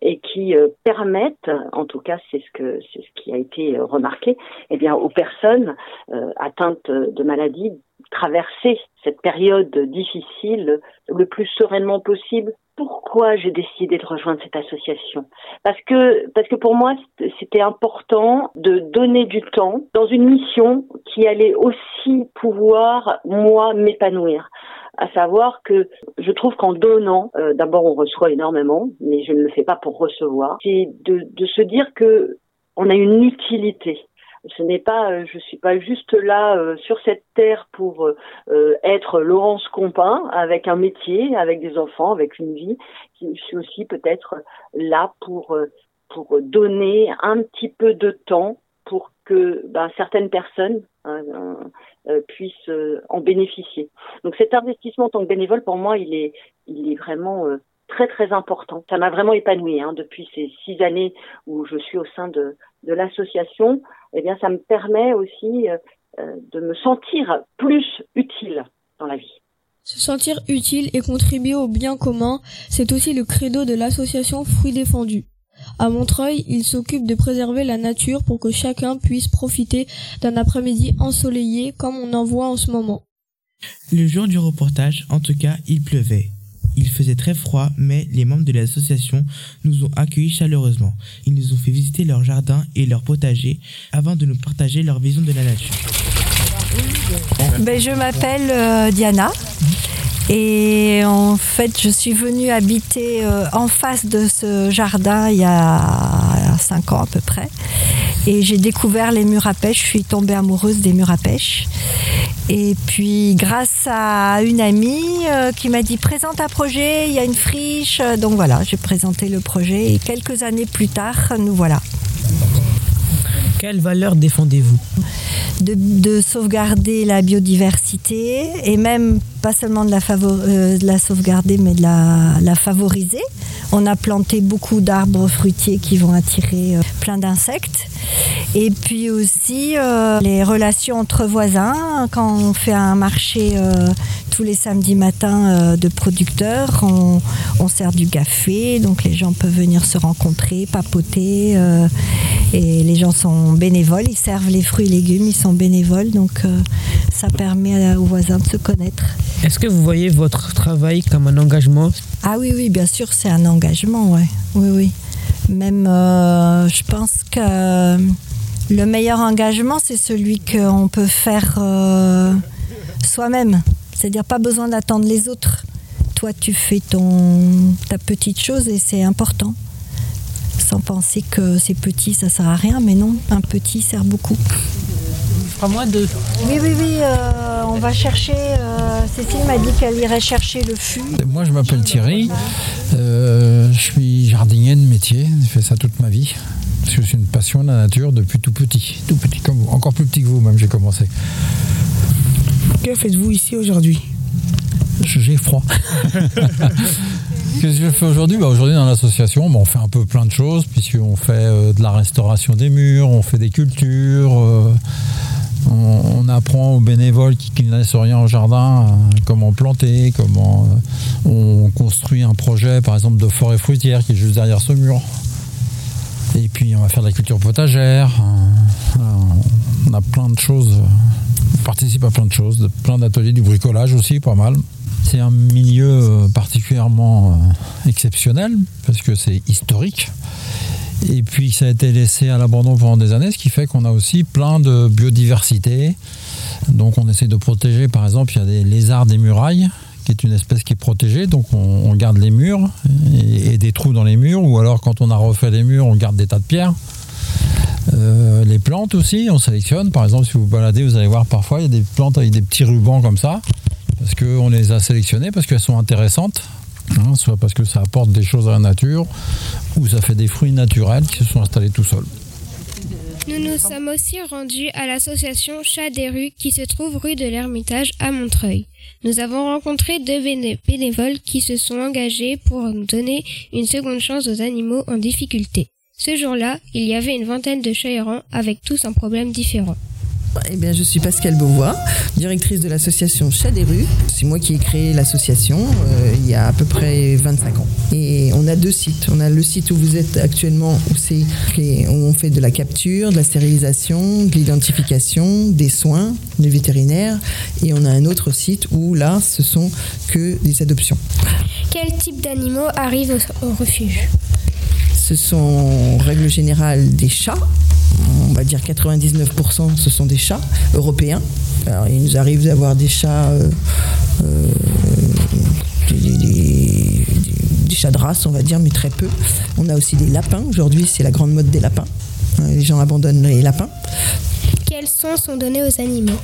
Speaker 30: et qui euh, permettent, en tout cas c'est ce que c'est ce qui a été euh, remarqué, eh bien aux personnes euh, atteintes de maladies traverser cette période difficile le plus sereinement possible. Pourquoi j'ai décidé de rejoindre cette association? Parce que parce que pour moi c'était important de donner du temps dans une mission qui allait aussi pouvoir moi m'épanouir à savoir que je trouve qu'en donnant, euh, d'abord on reçoit énormément, mais je ne le fais pas pour recevoir, c'est de, de se dire que on a une utilité. Ce n'est pas, euh, je suis pas juste là euh, sur cette terre pour être Laurence Compin avec un métier, avec des enfants, avec une vie. Je suis aussi peut-être là pour pour donner un petit peu de temps pour que ben, certaines personnes hein, euh, puissent euh, en bénéficier. Donc cet investissement en tant que bénévole, pour moi, il est, il est vraiment euh, très très important. Ça m'a vraiment épanoui hein, depuis ces six années où je suis au sein de, de l'association. Eh bien, ça me permet aussi de me sentir plus utile dans la vie.
Speaker 31: Se sentir utile et contribuer au bien commun, c'est aussi le credo de l'association Fruits défendus. À Montreuil, il s'occupe de préserver la nature pour que chacun puisse profiter d'un après-midi ensoleillé comme on en voit en ce moment.
Speaker 32: Le jour du reportage, en tout cas, il pleuvait. Il faisait très froid, mais les membres de l'association nous ont accueillis chaleureusement. Ils nous ont fait visiter leur jardin et leur potager avant de nous partager leur vision de la nature.
Speaker 20: Ben, je m'appelle euh, Diana. Et en fait, je suis venue habiter euh, en face de ce jardin il y a cinq ans à peu près. Et j'ai découvert les murs à pêche. Je suis tombée amoureuse des murs à pêche. Et puis, grâce à une amie euh, qui m'a dit présente un projet, il y a une friche. Donc voilà, j'ai présenté le projet. Et quelques années plus tard, nous voilà.
Speaker 32: Quelles valeurs défendez-vous?
Speaker 20: De, sauvegarder la biodiversité et même pas seulement de la, euh, sauvegarder mais de la, favoriser. On a planté beaucoup d'arbres fruitiers qui vont attirer euh, plein d'insectes. Et puis aussi euh, les relations entre voisins. Quand on fait un marché tous les samedis matins de producteurs, on, sert du café, donc les gens peuvent venir se rencontrer, papoter. et les gens sont bénévoles, ils servent les fruits et légumes, ils sont bénévoles, donc euh, ça permet aux voisins de se connaître.
Speaker 32: Est-ce que vous voyez votre travail comme un engagement?
Speaker 20: Ah oui, oui, bien sûr, c'est un engagement, ouais. oui, oui.
Speaker 33: Même, euh, je pense que le meilleur engagement, c'est celui qu'on peut faire euh, soi-même. C'est-à-dire pas besoin d'attendre les autres. Toi, tu fais ton, ta petite chose et c'est important. Sans penser que c'est petit, ça sert à rien, mais non, un petit sert beaucoup.
Speaker 34: moi deux.
Speaker 33: Oui, oui, oui, euh, on va chercher. euh, Cécile m'a dit qu'elle irait chercher le fût.
Speaker 35: Moi, je m'appelle Thierry. Euh, je suis jardinier de métier. J'ai fait ça toute ma vie. Parce que c'est une passion de la nature depuis tout petit. Tout petit comme vous. Encore plus petit que vous, même, j'ai commencé.
Speaker 34: Que faites-vous ici aujourd'hui?
Speaker 35: J'ai froid. Qu'est-ce que je fais aujourd'hui? Bah, Aujourd'hui, dans l'association, bah, on fait un peu plein de choses, puisqu'on fait euh, de la restauration des murs, on fait des cultures, euh, on, apprend aux bénévoles qui ne connaissent rien au jardin euh, comment planter, comment on construit un projet, par exemple, de forêt fruitière qui est juste derrière ce mur. Et puis, on va faire de la culture potagère. on a plein de choses. On participe à plein de choses, plein d'ateliers, du bricolage aussi, pas mal. C'est un milieu euh, particulièrement euh, exceptionnel parce que c'est historique. Et puis ça a été laissé à l'abandon pendant des années, ce qui fait qu'on a aussi plein de biodiversité. Donc on essaie de protéger, par exemple, il y a des lézards des murailles, qui est une espèce qui est protégée. Donc on, garde les murs et, des trous dans les murs, ou alors quand on a refait les murs, on garde des tas de pierres. Euh, les plantes aussi, on sélectionne. Par exemple, si vous baladez, vous allez voir parfois, il y a des plantes avec des petits rubans comme ça, parce qu'on les a sélectionnées, parce qu'elles sont intéressantes. hein, soit parce que ça apporte des choses à la nature, ou ça fait des fruits naturels qui se sont installés tout seuls.
Speaker 24: Nous nous sommes aussi rendus à l'association Chat des rues qui se trouve rue de l'Ermitage à Montreuil. Nous avons rencontré deux béné- bénévoles qui se sont engagés pour donner une seconde chance aux animaux en difficulté. Ce jour-là, il y avait une vingtaine de chats errants avec tous un problème différent.
Speaker 36: Eh bien, je suis Pascal Beauvois, directrice de l'association Chat des rues. C'est moi qui ai créé l'association euh, il y a à peu près 25 ans. Et on a deux sites. On a le site où vous êtes actuellement, où, on fait de la capture, de la stérilisation, de l'identification, des soins, des vétérinaires. Et on a un autre site où là, ce sont que des adoptions.
Speaker 24: Quel type d'animaux arrivent au refuge?
Speaker 36: Ce sont en règle générale des chats. On va dire 99% ce sont des chats européens. Alors il nous arrive d'avoir des chats, euh, euh, des, des- des- des chats de race, on va dire, mais très peu. On a aussi des lapins. Aujourd'hui, c'est la grande mode des lapins. Euh, Les gens abandonnent les lapins.
Speaker 24: Quels soins sont donnés aux animaux?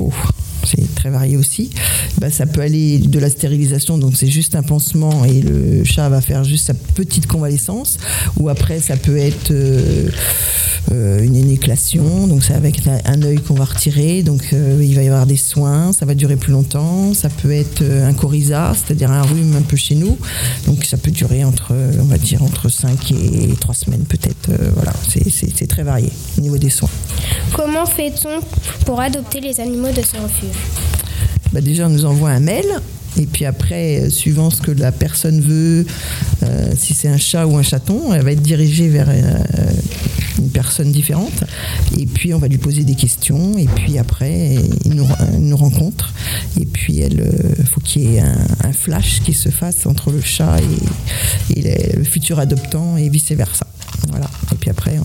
Speaker 36: Oh, c'est très varié aussi. Bah, ça peut aller de la stérilisation, donc c'est juste un pansement et le chat va faire juste sa petite convalescence. Ou après, ça peut être euh, euh, une énéclation, donc c'est avec un, œil qu'on va retirer, donc euh, il va y avoir des soins, ça va durer plus longtemps. Ça peut être un coryza, c'est-à-dire un rhume un peu chez nous, donc ça peut durer entre, on va dire, entre 5 et 3 semaines peut-être. Voilà, c'est très varié au niveau des soins.
Speaker 24: Comment fait-on pour adopter les animaux de ce refuge?
Speaker 36: Bah déjà on nous envoie un mail et puis après, euh, suivant ce que la personne veut, euh, si c'est un chat ou un chaton, elle va être dirigée vers euh, une personne différente. Et puis on va lui poser des questions. Et puis après, il nous, elle nous rencontre. Et puis il faut qu'il y ait un, flash qui se fasse entre le chat et, le- futur adoptant et vice versa. Voilà. Et puis après,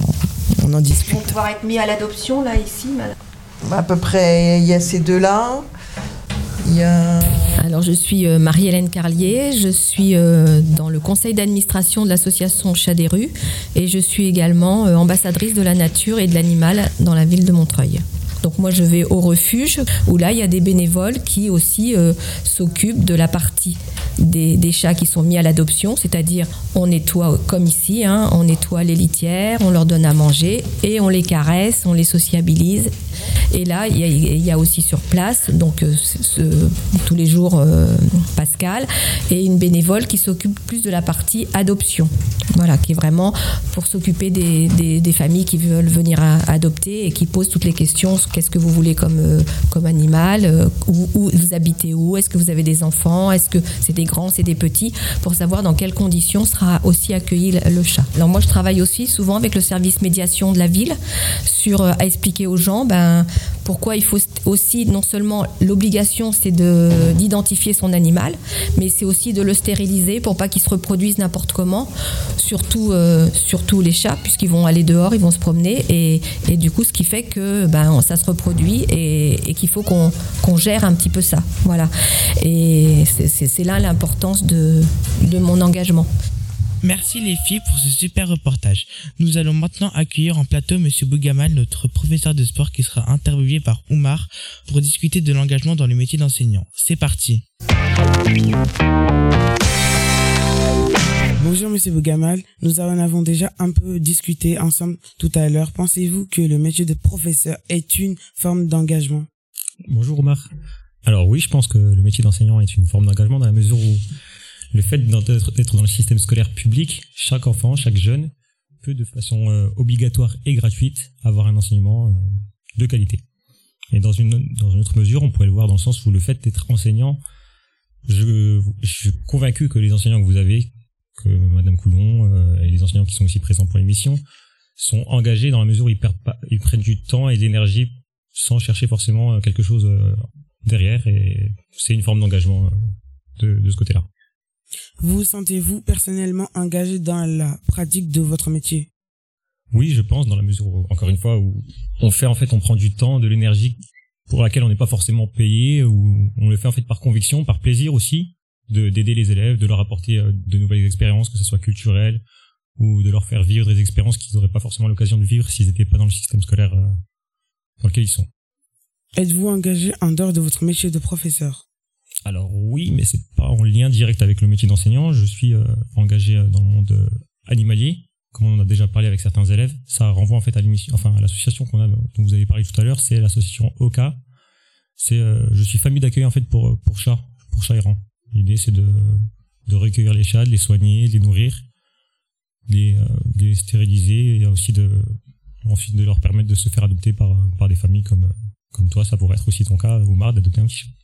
Speaker 36: on, en discute.
Speaker 37: vont pouvoir être mis à l'adoption là ici madame
Speaker 36: À peu près, il y a ces deux-là.
Speaker 38: Alors, je suis euh, Marie-Hélène Carlier, je suis euh, dans le conseil d'administration de l'association Chat des rues et je suis également euh, ambassadrice de la nature et de l'animal dans la ville de Montreuil. Donc moi je vais au refuge où là il y a des bénévoles qui aussi s'occupent de la partie des, des chats qui sont mis à l'adoption, c'est-à-dire on nettoie comme ici, hein, on nettoie les litières, on leur donne à manger et on les caresse, on les sociabilise. Et là il y a, aussi sur place donc euh, tous les jours euh, Pascal et une bénévole qui s'occupe plus de la partie adoption. Voilà, qui est vraiment pour s'occuper des, familles qui veulent venir adopter et qui posent toutes les questions. Qu'est-ce que vous voulez comme, euh, comme animal où, vous habitez où Est-ce que vous avez des enfants Est-ce que c'est des grands, c'est des petits Pour savoir dans quelles conditions sera aussi accueilli le, chat. Alors moi, je travaille aussi souvent avec le service médiation de la ville sur à expliquer aux gens ben, ben pourquoi il faut aussi non seulement l'obligation c'est de d'identifier son animal, mais c'est aussi de le stériliser pour pas qu'il se reproduise n'importe comment, surtout euh, surtout les chats puisqu'ils vont aller dehors, ils vont se promener et, et du coup ce qui fait que ben ça se reproduit et, qu'il faut qu'on qu'on gère un petit peu ça, voilà. Et c'est là l'importance de de mon engagement.
Speaker 32: Merci les filles pour ce super reportage. Nous allons maintenant accueillir en plateau Monsieur Bougamal, notre professeur de sport qui sera interviewé par Oumar pour discuter de l'engagement dans le métier d'enseignant. C'est parti.
Speaker 34: Bonjour Monsieur Bougamal, nous en avons déjà un peu discuté ensemble tout à l'heure. Pensez-vous que le métier de professeur est une forme d'engagement?
Speaker 39: Bonjour Omar. Alors oui, je pense que le métier d'enseignant est une forme d'engagement dans la mesure où le fait d'être dans le système scolaire public, chaque enfant, chaque jeune peut de façon euh, obligatoire et gratuite avoir un enseignement euh, de qualité. Et dans une, autre mesure, on pourrait le voir dans le sens où le fait d'être enseignant, je, suis convaincu que les enseignants que vous avez, que Madame Coulon euh, et les enseignants qui sont aussi présents pour l'émission, sont engagés dans la mesure où ils, prennent du temps et de l'énergie sans chercher forcément quelque chose derrière. Et c'est une forme d'engagement de, de ce côté-là.
Speaker 34: Vous sentez-vous personnellement engagé dans la pratique de votre métier?
Speaker 39: Oui, je pense, dans la mesure où, encore une fois, où on fait en fait, on prend du temps, de l'énergie pour laquelle on n'est pas forcément payé, ou on le fait en fait par conviction, par plaisir aussi, de d'aider les élèves, de leur apporter euh, de nouvelles expériences, que ce soit culturelles, ou de leur faire vivre des expériences qu'ils n'auraient pas forcément l'occasion de vivre s'ils n'étaient pas dans le système scolaire euh, dans lequel ils sont.
Speaker 34: Êtes-vous engagé en dehors de votre métier de professeur?
Speaker 39: Alors oui, mais c'est pas en lien direct avec le métier d'enseignant. Je suis euh, engagé euh, dans le monde euh, animalier, comme on en a déjà parlé avec certains élèves. Ça renvoie en fait à l'émission, enfin à l'association qu'on a, dont vous avez parlé tout à l'heure, c'est l'association OCA. C'est, je suis famille d'accueil en fait pour pour chats, pour chats errants. L'idée c'est de de recueillir les chats, de les soigner, de les nourrir, de les, de les stériliser et aussi de ensuite de leur permettre de se faire adopter par par des familles comme comme toi. Ça pourrait être aussi ton cas, Omar, d'adopter un petit chat.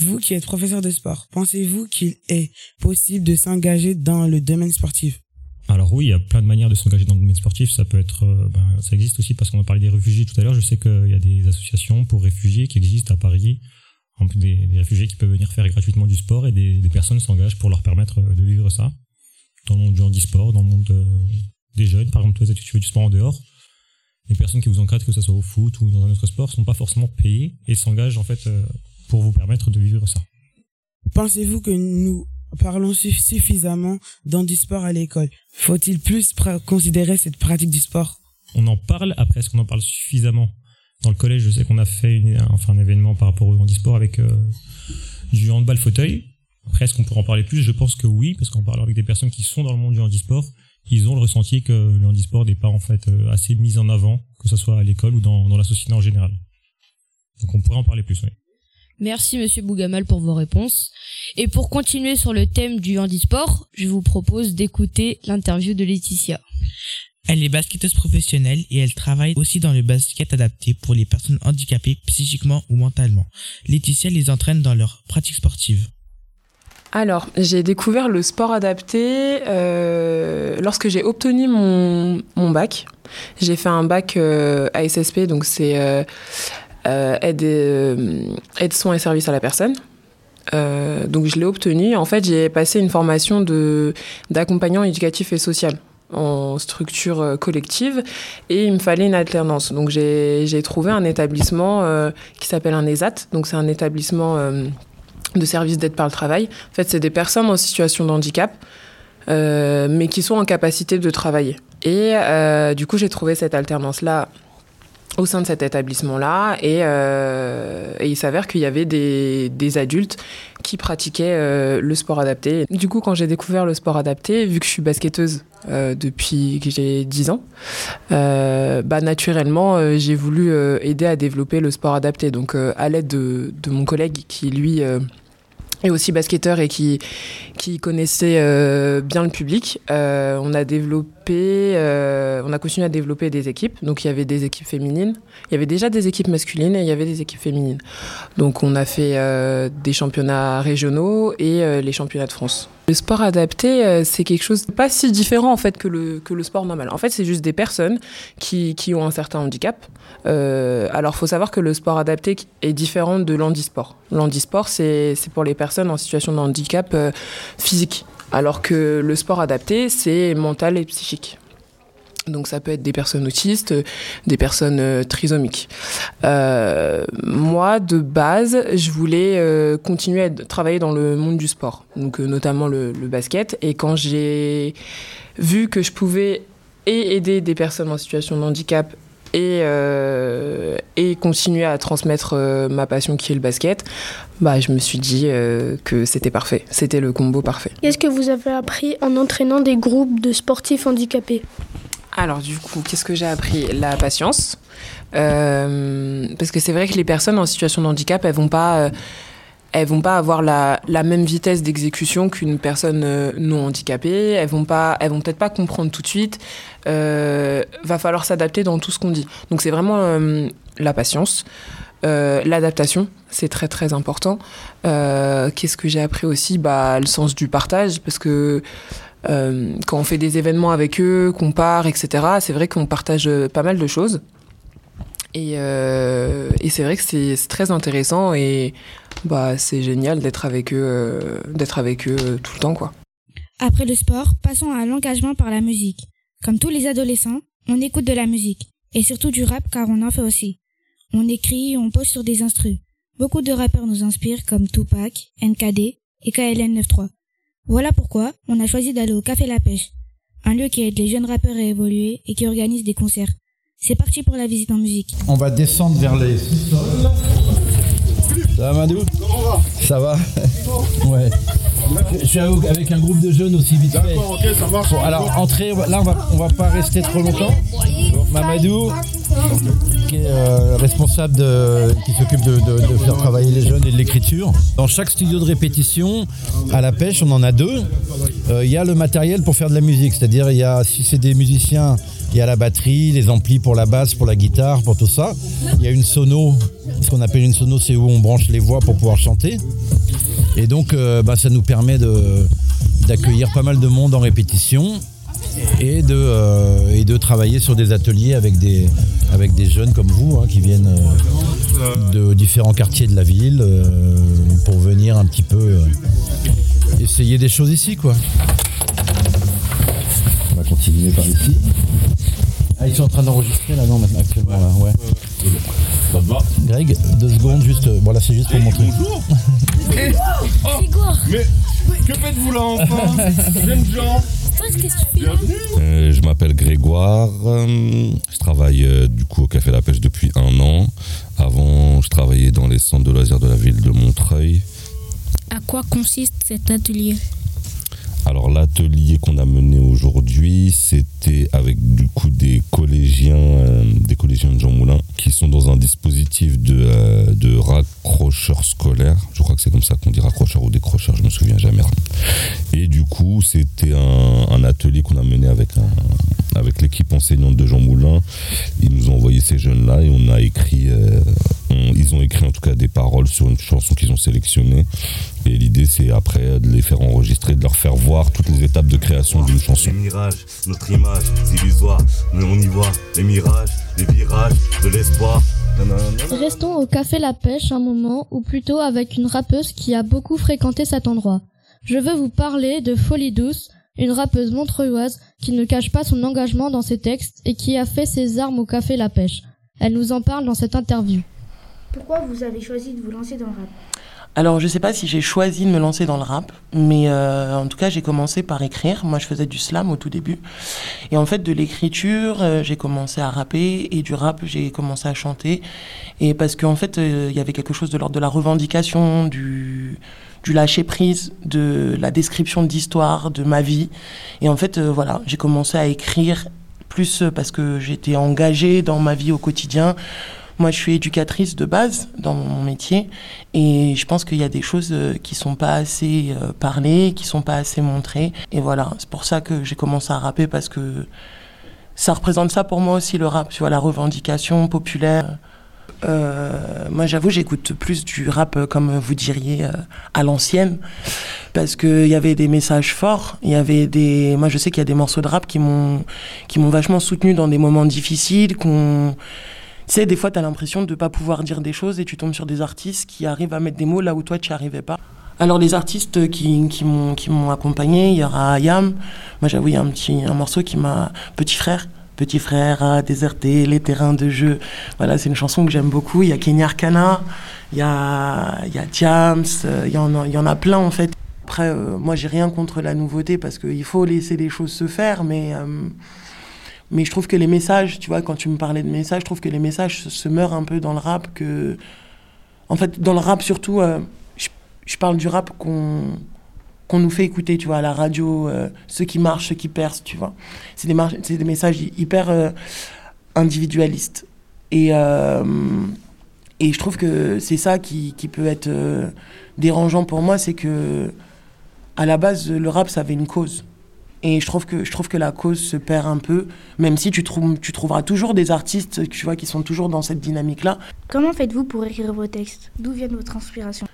Speaker 34: Vous qui êtes professeur de sport, pensez-vous qu'il est possible de s'engager dans le domaine sportif?
Speaker 39: Alors oui, il y a plein de manières de s'engager dans le domaine sportif. Ça peut être, euh, ben, ça existe aussi parce qu'on a parlé des réfugiés tout à l'heure. Je sais qu'il y a des associations pour réfugiés qui existent à Paris, en plus des, réfugiés qui peuvent venir faire gratuitement du sport et des, personnes s'engagent pour leur permettre euh, de vivre ça dans le monde du handisport, dans le monde euh, des jeunes. Par exemple, toi, tu fais du sport en dehors. Les personnes qui vous encadrent, que ce soit au foot ou dans un autre sport, sont pas forcément payées et s'engagent en fait pour vous permettre de vivre ça.
Speaker 34: Pensez-vous que nous parlons suffisamment d'handisport à l'école? Faut-il plus considérer cette pratique du sport?
Speaker 39: On en parle, après est-ce qu'on en parle suffisamment? Dans le collège, je sais qu'on a fait une, enfin, un événement par rapport au handisport avec euh, du handball fauteuil. Après, est-ce qu'on pourrait en parler plus? Je pense que oui, parce qu'en parlant avec des personnes qui sont dans le monde du handisport, ils ont le ressenti que le handisport n'est pas en fait euh, assez mis en avant, que ce soit à l'école ou dans, dans la société en général. Donc on pourrait en parler plus, oui.
Speaker 7: Merci Monsieur Bougamal pour vos réponses. Et pour continuer sur le thème du handisport, je vous propose d'écouter l'interview de Laetitia.
Speaker 32: Elle est basketteuse professionnelle et elle travaille aussi dans le basket adapté pour les personnes handicapées psychiquement ou mentalement. Laetitia les entraîne dans leur pratique sportive.
Speaker 40: Alors, j'ai découvert le sport adapté euh, lorsque j'ai obtenu mon, mon bac. J'ai fait un bac euh, ASSP, donc c'est euh, euh, aide, euh, aide soins et services à la personne. Euh, donc je l'ai obtenu. En fait, j'ai passé une formation d'accompagnant éducatif et social en structure collective et il me fallait une alternance. Donc j'ai trouvé un établissement qui s'appelle un ESAT. Donc c'est un établissement de service d'aide par le travail. En fait, c'est des personnes en situation de handicap, mais qui sont en capacité de travailler. Et du coup, j'ai trouvé cette alternance-là au sein de cet établissement-là euh, et, il s'avère qu'il y avait des, adultes qui pratiquaient euh, le sport adapté. Du coup, quand j'ai découvert le sport adapté, vu que je suis basketteuse euh, depuis que j'ai 10 ans, bah, naturellement, j'ai voulu aider à développer le sport adapté. Donc, à l'aide de, de, mon collègue qui, lui, est aussi basketteur et qui, qui qui connaissait euh, bien le public. Euh, on a développé, euh, on a continué à développer des équipes. Donc il y avait des équipes féminines, il y avait déjà des équipes masculines et il y avait des équipes féminines. Donc on a fait des championnats régionaux et les championnats de France. Le sport adapté, c'est quelque chose de pas si différent en fait que le, que le sport normal. En fait, c'est juste des personnes qui, qui ont un certain handicap. alors, faut savoir que le sport adapté est différent de l'handisport. L'handisport, c'est pour les personnes en situation de handicap physique, alors que le sport adapté, c'est mental et psychique. Donc ça peut être des personnes autistes, des personnes euh, trisomiques. Euh, moi, de base, je voulais euh, continuer à travailler dans le monde du sport, donc notamment le, basket. Et quand j'ai vu que je pouvais aider des personnes en situation de handicap et, et continuer à transmettre ma passion qui est le basket, bah, je me suis dit que c'était parfait. C'était le combo parfait.
Speaker 41: Qu'est-ce que vous avez appris en entraînant des groupes de sportifs handicapés?
Speaker 40: Alors du coup, qu'est-ce que j'ai appris? La patience. parce que c'est vrai que les personnes en situation de handicap, elles vont pas elles vont pas avoir la, même vitesse d'exécution qu'une personne euh, non handicapée. Elles vont pas, elles vont peut-être pas comprendre tout de suite. Euh, va falloir s'adapter dans tout ce qu'on dit. Donc c'est vraiment euh, la patience, euh, l'adaptation, c'est très très important. Qu'est-ce que j'ai appris aussi? Bah le sens du partage, parce que quand on fait des événements avec eux, qu'on part, etc. C'est vrai qu'on partage pas mal de choses. Et, et c'est vrai que c'est très intéressant et bah c'est génial d'être avec eux, euh, d'être avec eux euh, tout le temps quoi.
Speaker 42: Après le sport, passons à l'engagement par la musique. Comme tous les adolescents, on écoute de la musique et surtout du rap car on en fait aussi. On écrit, on pose sur des instrus. Beaucoup de rappeurs nous inspirent comme Tupac, NKD et KLN 93. Voilà pourquoi on a choisi d'aller au Café La Pêche, un lieu qui aide les jeunes rappeurs à évoluer et qui organise des concerts. C'est parti pour la visite en musique.
Speaker 35: On va descendre vers les. Ça va Madou? Ça va? Ouais. Je suis avec un groupe de jeunes aussi vite fait.
Speaker 43: D'accord, ok, ça marche.
Speaker 35: Bon, alors, entrée, là, on va, on va pas rester trop longtemps. Mamadou, qui est euh, responsable de, qui s'occupe de, faire travailler les jeunes et de l'écriture. Dans chaque studio de répétition, à la pêche, on en a deux. Euh, il y a le matériel pour faire de la musique, c'est-à-dire il y a, si c'est des musiciens, il y a la batterie, les amplis pour la basse, pour la guitare, pour tout ça. Il y a une sono, ce qu'on appelle une sono, c'est où on branche les voix pour pouvoir chanter. Et donc, euh, bah, ça nous permet d'accueillir pas mal de monde en répétition et de, euh, travailler sur des ateliers avec des, avec des jeunes comme vous hein, qui viennent euh, de différents quartiers de la ville pour venir un petit peu essayer des choses ici. quoi. On va continuer par ici. Ah, ils sont en train d'enregistrer là, non, maintenant, actuellement, là, ouais. Ça va Greg, deux secondes, juste. Voilà, c'est juste pour montrer.
Speaker 43: Bonjour Mais que faites-vous là enfin Jeune gens
Speaker 44: euh, je m'appelle Grégoire. Euh, je travaille euh, du coup au Café La Pêche depuis un an. Avant, je travaillais dans les centres de loisirs de la ville de Montreuil.
Speaker 42: À quoi consiste cet atelier?
Speaker 44: Alors l'atelier qu'on a mené aujourd'hui, c'était avec du coup des collégiens, euh, des collégiens de Jean Moulin, qui sont dans un dispositif de, euh, de raccrocheur scolaire. Je crois que c'est comme ça qu'on dit raccrocheur ou décrocheur, je me souviens jamais. Et du coup, c'était un, atelier qu'on a mené avec avec l'équipe enseignante de Jean Moulin. Ils nous ont envoyé ces jeunes-là et on a écrit, euh, ils ont écrit en tout cas des paroles sur une chanson qu'ils ont sélectionnée. Et l'idée, c'est après de les faire enregistrer, de leur faire voir toutes les étapes de création d'une chanson.
Speaker 43: Les mirages, notre image, c'est illusoire, mais on y voit les mirages, les virages, de l'espoir.
Speaker 42: Restons au café La Pêche un moment, ou plutôt avec une rappeuse qui a beaucoup fréquenté cet endroit. Je veux vous parler de Folie Douce, une rappeuse montreuilloise qui ne cache pas son engagement dans ses textes et qui a fait ses armes au café La Pêche. Elle nous en parle dans cette interview. Pourquoi vous avez choisi de vous lancer dans le rap?
Speaker 45: Alors, je ne sais pas si j'ai choisi de me lancer dans le rap, mais euh, en tout cas, j'ai commencé par écrire. Moi, je faisais du slam au tout début. Et en fait, de l'écriture, euh, j'ai commencé à rapper, et du rap, j'ai commencé à chanter. Et parce qu'en fait, euh, il y avait quelque chose de l'ordre de la revendication, du, du lâcher prise, de la description d'histoire, de ma vie. Et en fait, voilà, j'ai commencé à écrire plus parce que j'étais engagée dans ma vie au quotidien Moi, je suis éducatrice de base dans mon métier et je pense qu'il y a des choses euh, qui sont pas assez euh, parlées, qui sont pas assez montrées. Et voilà, c'est pour ça que j'ai commencé à rapper parce que ça représente ça pour moi aussi le rap, tu vois, la revendication populaire. Euh, moi, j'avoue, j'écoute plus du rap, euh, comme vous diriez, à l'ancienne, parce qu'il y avait des messages forts. Il y avait des, moi, je sais qu'il y a des morceaux de rap qui m'ont, qui m'ont vachement soutenu dans des moments difficiles. Qu'on, sais, des fois, t'as l'impression de pas pouvoir dire des choses et tu tombes sur des artistes qui arrivent à mettre des mots là où toi tu n'y arrivais pas. Alors les artistes qui, m'ont accompagné, il y aura Ayam. Moi j'avoue il y a un petit un morceau qui m'a petit frère Petit frère a déserté les terrains de jeu. Voilà, c'est une chanson que j'aime beaucoup. Il y a Kenya Arcana, il y a, il y a Diams, il y, en a, il y en a plein en fait. Après, euh, moi j'ai rien contre la nouveauté parce qu'il faut laisser les choses se faire, mais, euh, mais je trouve que les messages, tu vois, quand tu me parlais de messages, je trouve que les messages se, meurent un peu dans le rap. Que... En fait, dans le rap surtout, euh, je, parle du rap qu'on qu'on nous fait écouter, tu vois, à la radio, euh, ceux qui marchent, ceux qui percent, tu vois. C'est des, c'est des messages hyper euh, individualistes. Et, euh, et je trouve que c'est ça qui, qui, peut être dérangeant pour moi, c'est que à la base, le rap, ça avait une cause. Et je trouve que, je trouve que la cause se perd un peu, même si tu, trouves, tu trouveras toujours des artistes tu vois, qui sont toujours dans cette dynamique-là.
Speaker 42: Comment faites-vous pour écrire vos textes? D'où vient votre inspiration?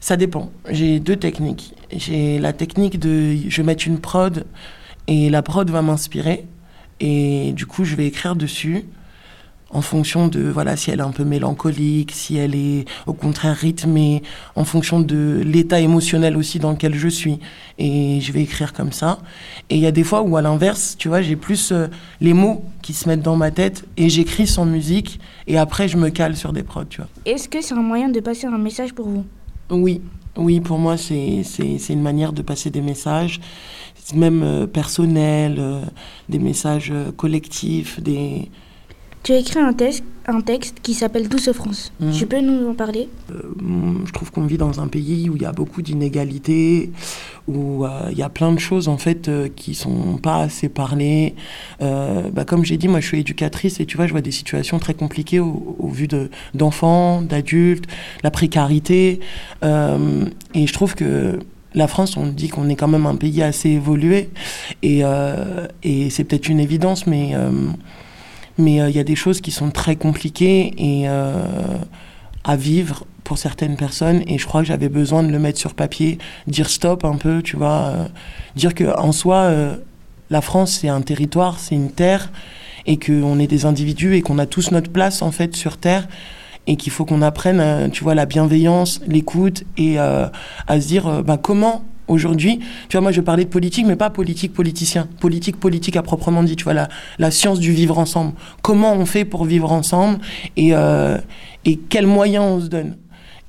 Speaker 45: Ça dépend. J'ai deux techniques. J'ai la technique de je vais mettre une prod et la prod va m'inspirer et du coup je vais écrire dessus en fonction de voilà si elle est un peu mélancolique, si elle est au contraire rythmée, en fonction de l'état émotionnel aussi dans lequel je suis. Et je vais écrire comme ça. Et il y a des fois où à l'inverse, tu vois, j'ai plus euh, les mots qui se mettent dans ma tête et j'écris sans musique et après je me cale sur des prods, tu vois.
Speaker 42: Est-ce que c'est un moyen de passer un message pour vous?
Speaker 45: Oui, oui, pour moi, c'est une manière de passer des messages, même euh, personnels, euh, des messages collectifs, des...
Speaker 42: Tu as écrit un texte, un texte qui s'appelle Douce France.
Speaker 45: Mhm.
Speaker 42: Tu peux nous en parler?
Speaker 45: Je trouve qu'on vit dans un pays où il y a beaucoup d'inégalités, où il y a plein de choses en fait qui sont pas assez parlées. Bah, comme j'ai dit, moi je suis éducatrice et tu vois, je vois des situations très compliquées au, au vu d'enfants, d'adultes, la précarité. et je trouve que la France, on dit qu'on est quand même un pays assez évolué et, et c'est peut-être une évidence, mais mais il y a des choses qui sont très compliquées et à vivre pour certaines personnes et je crois que j'avais besoin de le mettre sur papier, dire stop un peu, tu vois, euh, dire que en soi euh, la France c'est un territoire, c'est une terre et qu'on est des individus et qu'on a tous notre place en fait sur terre et qu'il faut qu'on apprenne, euh, tu vois, la bienveillance, l'écoute et à se dire bah, comment aujourd'hui, tu vois, moi je parlais de politique, mais pas politique politicien, politique politique à proprement dit, tu vois, la, science du vivre ensemble. Comment on fait pour vivre ensemble et, euh, et quels moyens on se donne.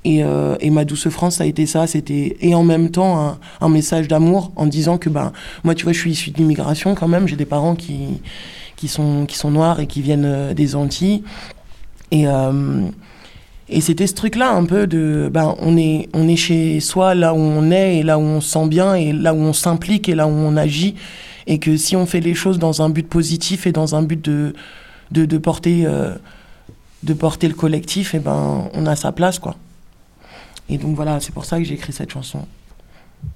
Speaker 45: Et, euh, ma douce France, ça a été ça, c'était et en même temps un, un message d'amour en disant que ben moi tu vois je suis issu de l'immigration quand même, j'ai des parents qui qui sont qui sont noirs et qui viennent euh, des Antilles et euh, et c'était ce truc-là un peu de, ben, on est, on est chez soi là où on est et là où on se sent bien et là où on s'implique et là où on agit. Et que si on fait les choses dans un but positif et dans un but de, de, de porter, euh, de porter le collectif, et ben, on a sa place, quoi. Et donc voilà, c'est pour ça que j'ai écrit cette chanson.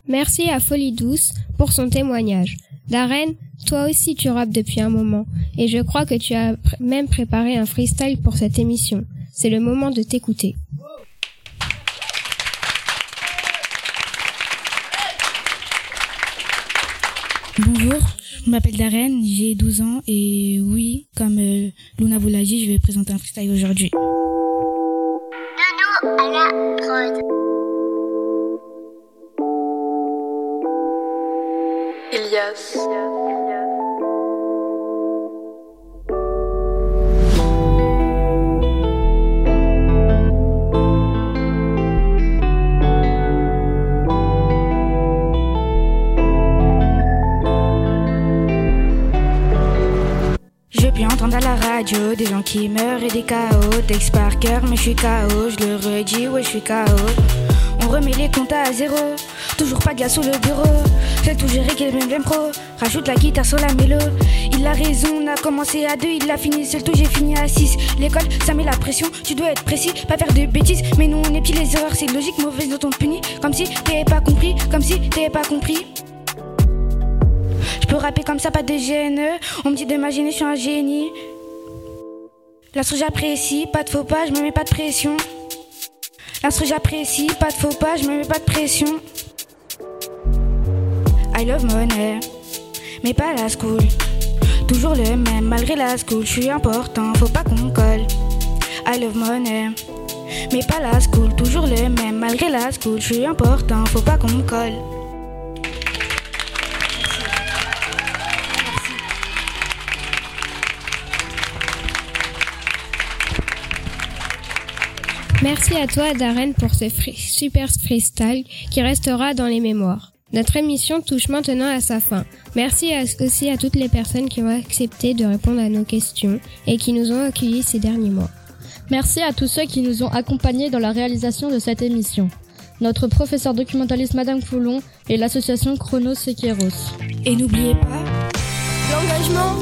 Speaker 24: Merci à Folie Douce pour son témoignage. Darren, toi aussi tu rappes depuis un moment, et je crois que tu as même préparé un freestyle pour cette émission. C'est le moment de t'écouter.
Speaker 42: Bonjour, je m'appelle Darren, j'ai 12 ans et oui, comme euh, Luna vous l'a dit, je vais présenter un freestyle aujourd'hui.
Speaker 46: Doudou à la prod. Ilias.
Speaker 42: Des gens qui meurent et des chaos. Texte par cœur, mais je suis KO. Je le redis, ouais, je suis KO. On remet les comptes à zéro. Toujours pas de gars sous le bureau. C'est tout géré qui est même même pro. Rajoute la guitare sur la mélo. Il a raison, on a commencé à deux, il a fini seul tout, j'ai fini à 6. L'école, ça met la pression, tu dois être précis, pas faire de bêtises. Mais nous on petits, les erreurs, c'est logique, mauvaise note on punit. Comme si t'avais pas compris, comme si t'avais pas compris. Je peux rapper comme ça, pas de gêne. On me dit d'imaginer, je suis un génie. L'instru j'apprécie, pas de faux pas, je me mets pas de pression. L'instru j'apprécie, pas de faux pas, je me mets pas de pression. I love money, mais pas la school. Toujours le même, malgré la school, je suis important, faut pas qu'on colle. I love money, mais pas la school. Toujours le même, malgré la school, je suis important, faut pas qu'on me colle.
Speaker 24: Merci à toi, Darren, pour ce free- super freestyle qui restera dans les mémoires. Notre émission touche maintenant à sa fin. Merci à- aussi à toutes les personnes qui ont accepté de répondre à nos questions et qui nous ont accueillis ces derniers mois.
Speaker 47: Merci à tous ceux qui nous ont accompagnés dans la réalisation de cette émission. Notre professeur documentaliste Madame Foulon et l'association Chronos Sequeros.
Speaker 42: Et n'oubliez pas,
Speaker 31: L'engagement